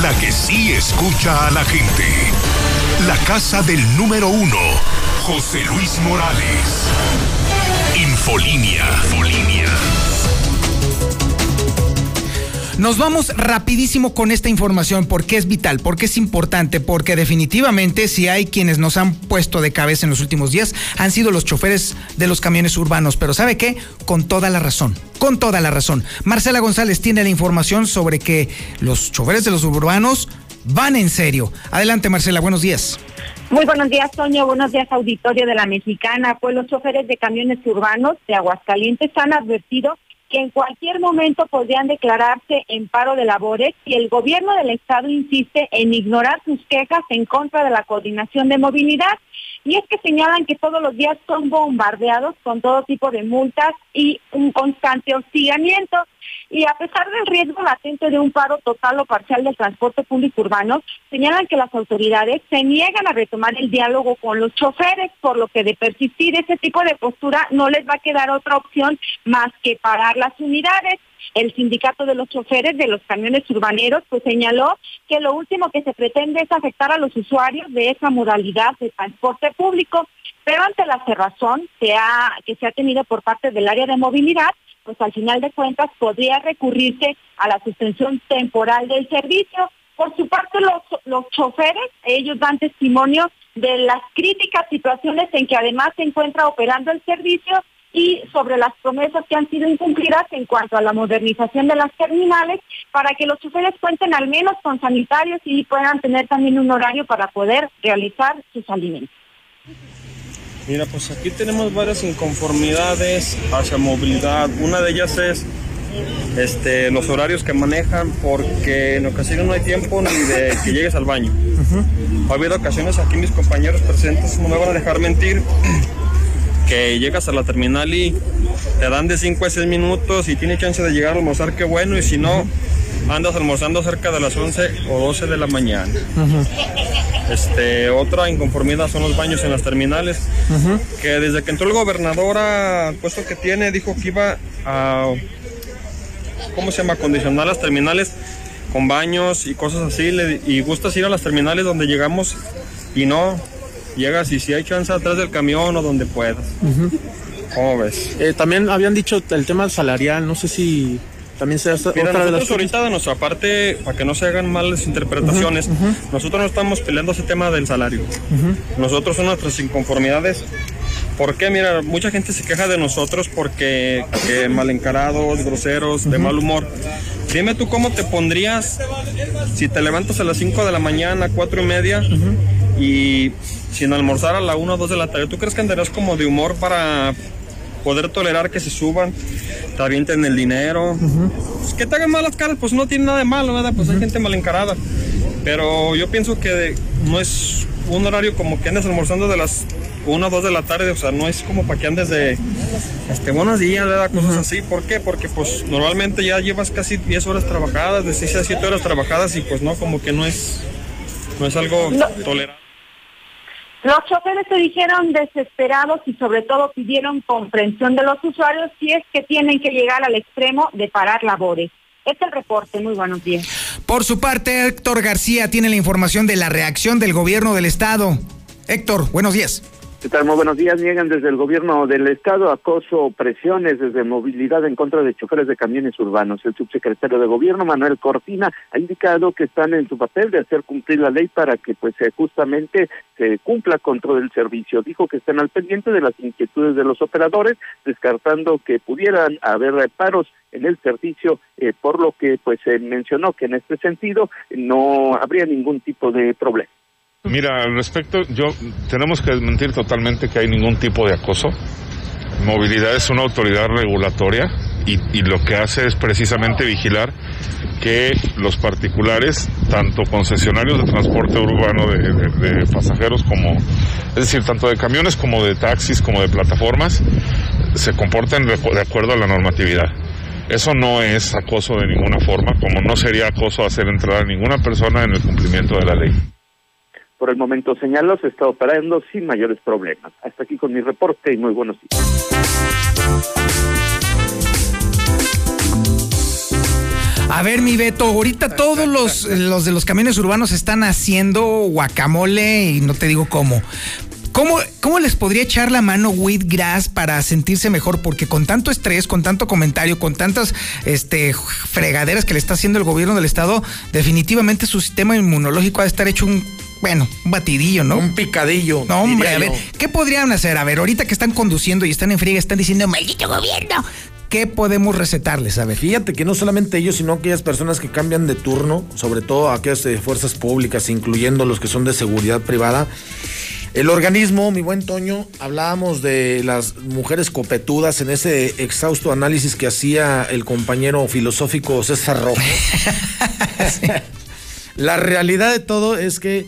La que sí escucha a la gente. La casa del número uno. José Luis Morales. Infolinia. Infolinia. Nos vamos rapidísimo con esta información porque es vital, porque es importante, porque definitivamente si hay quienes nos han puesto de cabeza en los últimos días han sido los choferes de los camiones urbanos, pero ¿sabe qué? Con toda la razón, con toda la razón. Marcela González tiene la información sobre que los choferes de los urbanos van en serio. Adelante Marcela, buenos días. Muy buenos días, Toño. Buenos días, auditorio de la Mexicana. Pues los choferes de camiones urbanos de Aguascalientes han advertido que en cualquier momento podrían declararse en paro de labores y el gobierno del estado insiste en ignorar sus quejas en contra de la coordinación de movilidad. Y es que señalan que todos los días son bombardeados con todo tipo de multas y un constante hostigamiento. Y a pesar del riesgo latente de un paro total o parcial del transporte público urbano, señalan que las autoridades se niegan a retomar el diálogo con los choferes, por lo que de persistir ese tipo de postura no les va a quedar otra opción más que parar las unidades. El sindicato de los choferes de los camiones urbaneros pues señaló que lo último que se pretende es afectar a los usuarios de esa modalidad de transporte público, pero ante la cerrazón que, ha, que se ha tenido por parte del área de movilidad, pues al final de cuentas podría recurrirse a la suspensión temporal del servicio. Por su parte, los, los choferes, ellos dan testimonio de las críticas situaciones en que además se encuentra operando el servicio y sobre las promesas que han sido incumplidas en cuanto a la modernización de las terminales para que los choferes cuenten al menos con sanitarios y puedan tener también un horario para poder realizar sus alimentos. Mira, pues aquí tenemos varias inconformidades hacia movilidad. Una de ellas es este, los horarios que manejan porque en ocasiones no hay tiempo ni de que llegues al baño. Ha habido ocasiones aquí mis compañeros presentes no me van a dejar mentir que llegas a la terminal y te dan de 5 a 6 minutos y tiene chance de llegar a almorzar, qué bueno, y si no, andas almorzando cerca de las 11 o 12 de la mañana. Este, otra inconformidad son los baños en las terminales, que desde que entró el gobernador al puesto que tiene, dijo que iba a, ¿cómo se llama?, condicionar las terminales con baños y cosas así, y gustas ir a las terminales donde llegamos y no, llegas y si hay chance atrás del camión o donde puedas. ¿Cómo ves? Eh, también habían dicho el tema salarial, no sé si también se hace Mira, otra de las ahorita de nuestra parte, para que no se hagan malas interpretaciones, nosotros no estamos peleando ese tema del salario. Nosotros son nuestras inconformidades. ¿Por qué? Mira, mucha gente se queja de nosotros porque mal encarados, groseros, de mal humor. Dime tú cómo te pondrías si te levantas a las 5 de la mañana, 4 y media, y sin almorzar a la 1 o 2 de la tarde. ¿Tú crees que andarías como de humor para poder tolerar que se suban, te avienten el dinero? pues que te hagan malas caras, pues no tiene nada de malo, ¿verdad? Pues hay gente mal encarada. Pero yo pienso que no es un horario como que andes almorzando de las 1 o 2 de la tarde, o sea, no es como para que andes de este, buenos días, ¿verdad? Cosas así. ¿Por qué? Porque pues normalmente ya llevas casi 10 horas trabajadas, de 6 a 7 horas trabajadas y pues no, como que no es, no es algo tolerable. Los choferes se dijeron desesperados y sobre todo pidieron comprensión de los usuarios si es que tienen que llegar al extremo de parar labores. Este es el reporte. Muy buenos días. Por su parte, Héctor García tiene la información de la reacción del gobierno del estado. Héctor, buenos días. ¿Qué buenos días. Niegan desde el gobierno del estado acoso, presiones desde movilidad en contra de choferes de camiones urbanos. El subsecretario de gobierno, Manuel Cortina, ha indicado que están en su papel de hacer cumplir la ley para que pues eh, justamente se cumpla con todo el servicio. Dijo que están al pendiente de las inquietudes de los operadores, descartando que pudieran haber paros en el servicio, eh, por lo que pues se mencionó que en este sentido no habría ningún tipo de problema. Mira, al respecto, yo tenemos que desmentir totalmente que hay ningún tipo de acoso. Movilidad es una autoridad regulatoria y, lo que hace es precisamente vigilar que los particulares, tanto concesionarios de transporte urbano de, pasajeros como, es decir, tanto de camiones como de taxis como de plataformas, se comporten de acuerdo a la normatividad. Eso no es acoso de ninguna forma, como no sería acoso hacer entrar a ninguna persona en el cumplimiento de la ley. Por el momento señaló, se está operando sin mayores problemas. Hasta aquí con mi reporte y muy buenos días. A ver, mi Beto, ahorita todos los, los de los camiones urbanos están haciendo guacamole y no te digo cómo. ¿Cómo, ¿Cómo, les podría echar la mano Wheatgrass para sentirse mejor? Porque con tanto estrés, con tanto comentario, con tantas este, fregaderas que le está haciendo el gobierno del estado, definitivamente su sistema inmunológico ha de estar hecho un bueno, un batidillo, ¿no? Un picadillo. No, hombre, a ver, ¿qué podrían hacer? A ver, ahorita que están conduciendo y están en friega, están diciendo, maldito gobierno. ¿Qué podemos recetarles? A ver. Fíjate que no solamente ellos, sino aquellas personas que cambian de turno, sobre todo aquellas de fuerzas públicas, incluyendo los que son de seguridad privada. El organismo, mi buen Toño, hablábamos de las mujeres copetudas en ese exhausto análisis que hacía el compañero filosófico César Rojo. La realidad de todo es que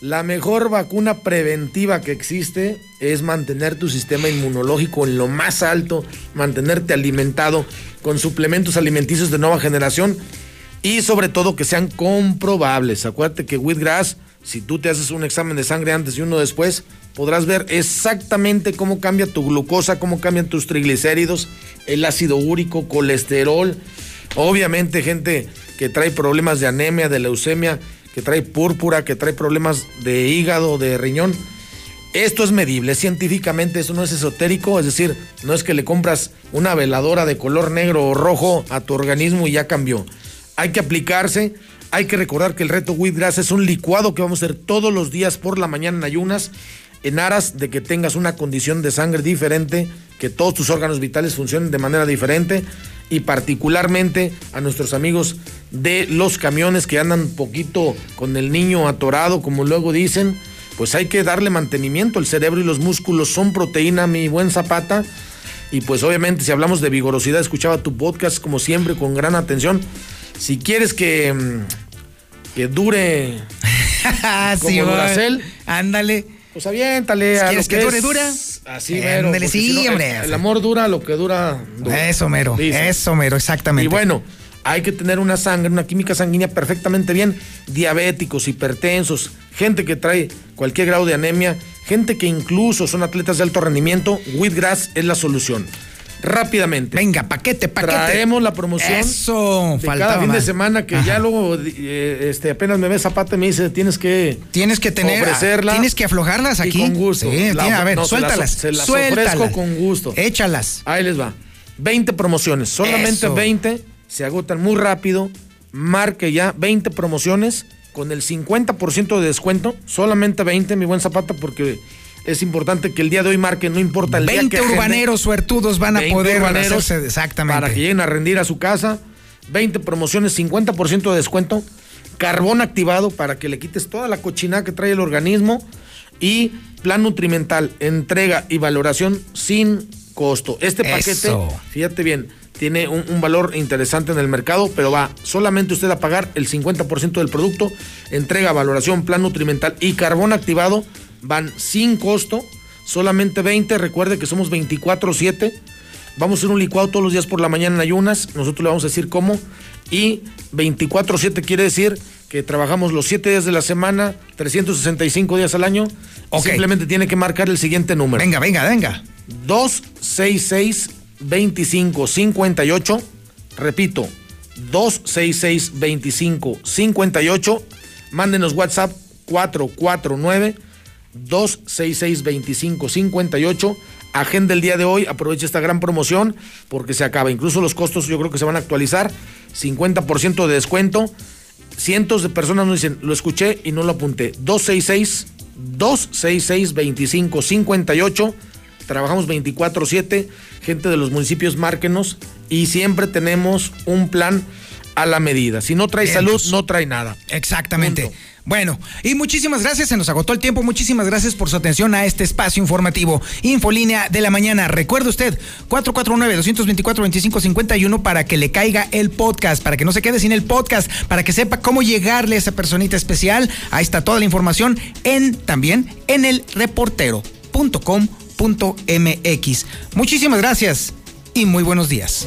la mejor vacuna preventiva que existe es mantener tu sistema inmunológico en lo más alto, mantenerte alimentado con suplementos alimenticios de nueva generación y sobre todo que sean comprobables. Acuérdate que Wheatgrass, si tú te haces un examen de sangre antes y uno después, podrás ver exactamente cómo cambia tu glucosa, cómo cambian tus triglicéridos, el ácido úrico, colesterol, Obviamente gente que trae problemas de anemia, de leucemia, que trae púrpura, que trae problemas de hígado, de riñón. Esto es medible, científicamente eso no es esotérico, es decir, no es que le compras una veladora de color negro o rojo a tu organismo y ya cambió. Hay que aplicarse, hay que recordar que el reto Wheatgrass es un licuado que vamos a hacer todos los días por la mañana en ayunas, en aras de que tengas una condición de sangre diferente, que todos tus órganos vitales funcionen de manera diferente y particularmente a nuestros amigos de los camiones que andan poquito con el niño atorado, como luego dicen pues hay que darle mantenimiento. El cerebro y los músculos son proteína, mi buen Zapata. Y pues obviamente si hablamos de vigorosidad, escuchaba tu podcast como siempre con gran atención. Si quieres que, mm, que dure como Sí, Duracell, Ándale. pues aviéntale. Si a quieres lo que dure, es dura. Así, Ándale, mero, sí, si no, el- hombre. El, amor dura lo que dura. dura. Eso mero, Dice. eso mero, exactamente. Y bueno, hay que tener una sangre, una química sanguínea perfectamente bien. Diabéticos, hipertensos, gente que trae cualquier grado de anemia, gente que incluso son atletas de alto rendimiento, Wheatgrass es la solución. Rápidamente. Venga, paquete, paquete. Traemos la promoción. Eso, de faltaba cada fin de semana que Ajá. ya luego eh, este, apenas me ve Zapata y me dice, tienes que Tienes que tener, ofrecerla. tienes que aflojarlas Y aquí. con gusto. Sí, La- a ver, no, se las- suéltalas. Se las, ofrezco con gusto. Échalas. Ahí les va. 20 promociones. Solamente Eso. 20. Se agotan muy rápido. Marque ya 20 promociones con el 50% de descuento. Solamente 20, mi buen Zapata, porque es importante que el día de hoy marque, no importa el día 20 que agende. urbaneros suertudos van a 20 poder urbaneros hacerse exactamente. Para que lleguen a rendir a su casa. 20 promociones, 50% de descuento. Carbón activado para que le quites toda la cochinada que trae el organismo. Y plan nutrimental, entrega y valoración sin costo. Este paquete, Eso. fíjate bien, tiene un, un valor interesante en el mercado, pero va solamente usted a pagar el 50% del producto. Entrega, valoración, plan nutrimental y carbón activado van sin costo. Solamente 20. Recuerde que somos 24-7. Vamos a hacer un licuado todos los días por la mañana en ayunas. Nosotros le vamos a decir cómo. Y 24-7 quiere decir que trabajamos los 7 días de la semana, 365 días al año. Ok. Simplemente tiene que marcar el siguiente número. Venga, venga, venga. 266 25 58. Repito, 266 25 58. Mándenos WhatsApp 449 266 25 58. Agenda el día de hoy, aproveche esta gran promoción porque se acaba. Incluso los costos yo creo que se van a actualizar. 50% de descuento. Cientos de personas nos dicen, lo escuché y no lo apunté. 266 266 25 58. Trabajamos 24/7. Gente de los municipios, márquenos. Y siempre tenemos un plan a la medida. Si no trae Bien, salud, pues. no trae nada. Exactamente. Punto. Bueno, y muchísimas gracias, se nos agotó el tiempo. Muchísimas gracias por su atención a este espacio informativo. Infolínea de la mañana. Recuerde usted, 449-224-2551 para que le caiga el podcast, para que no se quede sin el podcast, para que sepa cómo llegarle a esa personita especial. Ahí está toda la información en también en el reportero.com.mx. Muchísimas gracias y muy buenos días.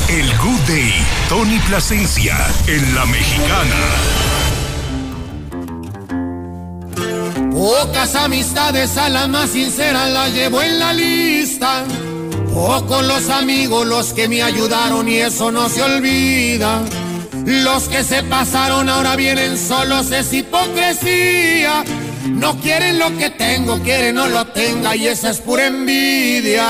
El Good Day, Tony Plasencia, en La Mexicana. Pocas amistades a las más sinceras las llevo en la lista. Pocos los amigos los que me ayudaron y eso no se olvida. Los que se pasaron ahora vienen solos, es hipocresía. No quieren lo que tengo, quieren no lo tenga y esa es pura envidia.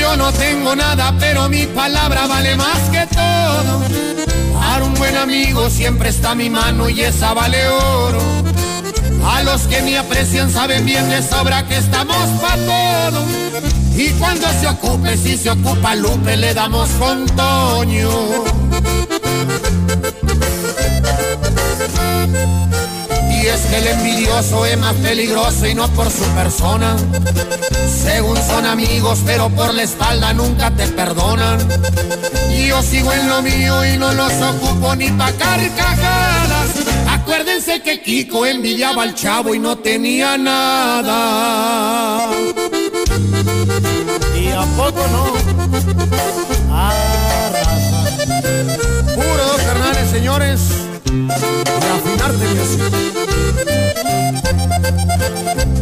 Yo no tengo nada, pero mi palabra vale más que todo. Para un buen amigo siempre está mi mano y esa vale oro. A los que me aprecian saben bien de sobra que estamos pa' todo. Y cuando se ocupe, si se ocupa Lupe, le damos con Toño. Y es que el envidioso es más peligroso y no por su persona. Según son amigos, pero por la espalda nunca te perdonan. Yo sigo en lo mío y no los ocupo ni pa' carcajadas. Acuérdense que Kiko envidiaba al chavo y no tenía nada. ¿Y a poco no? Puro, carnales, señores. Afinarte, Voy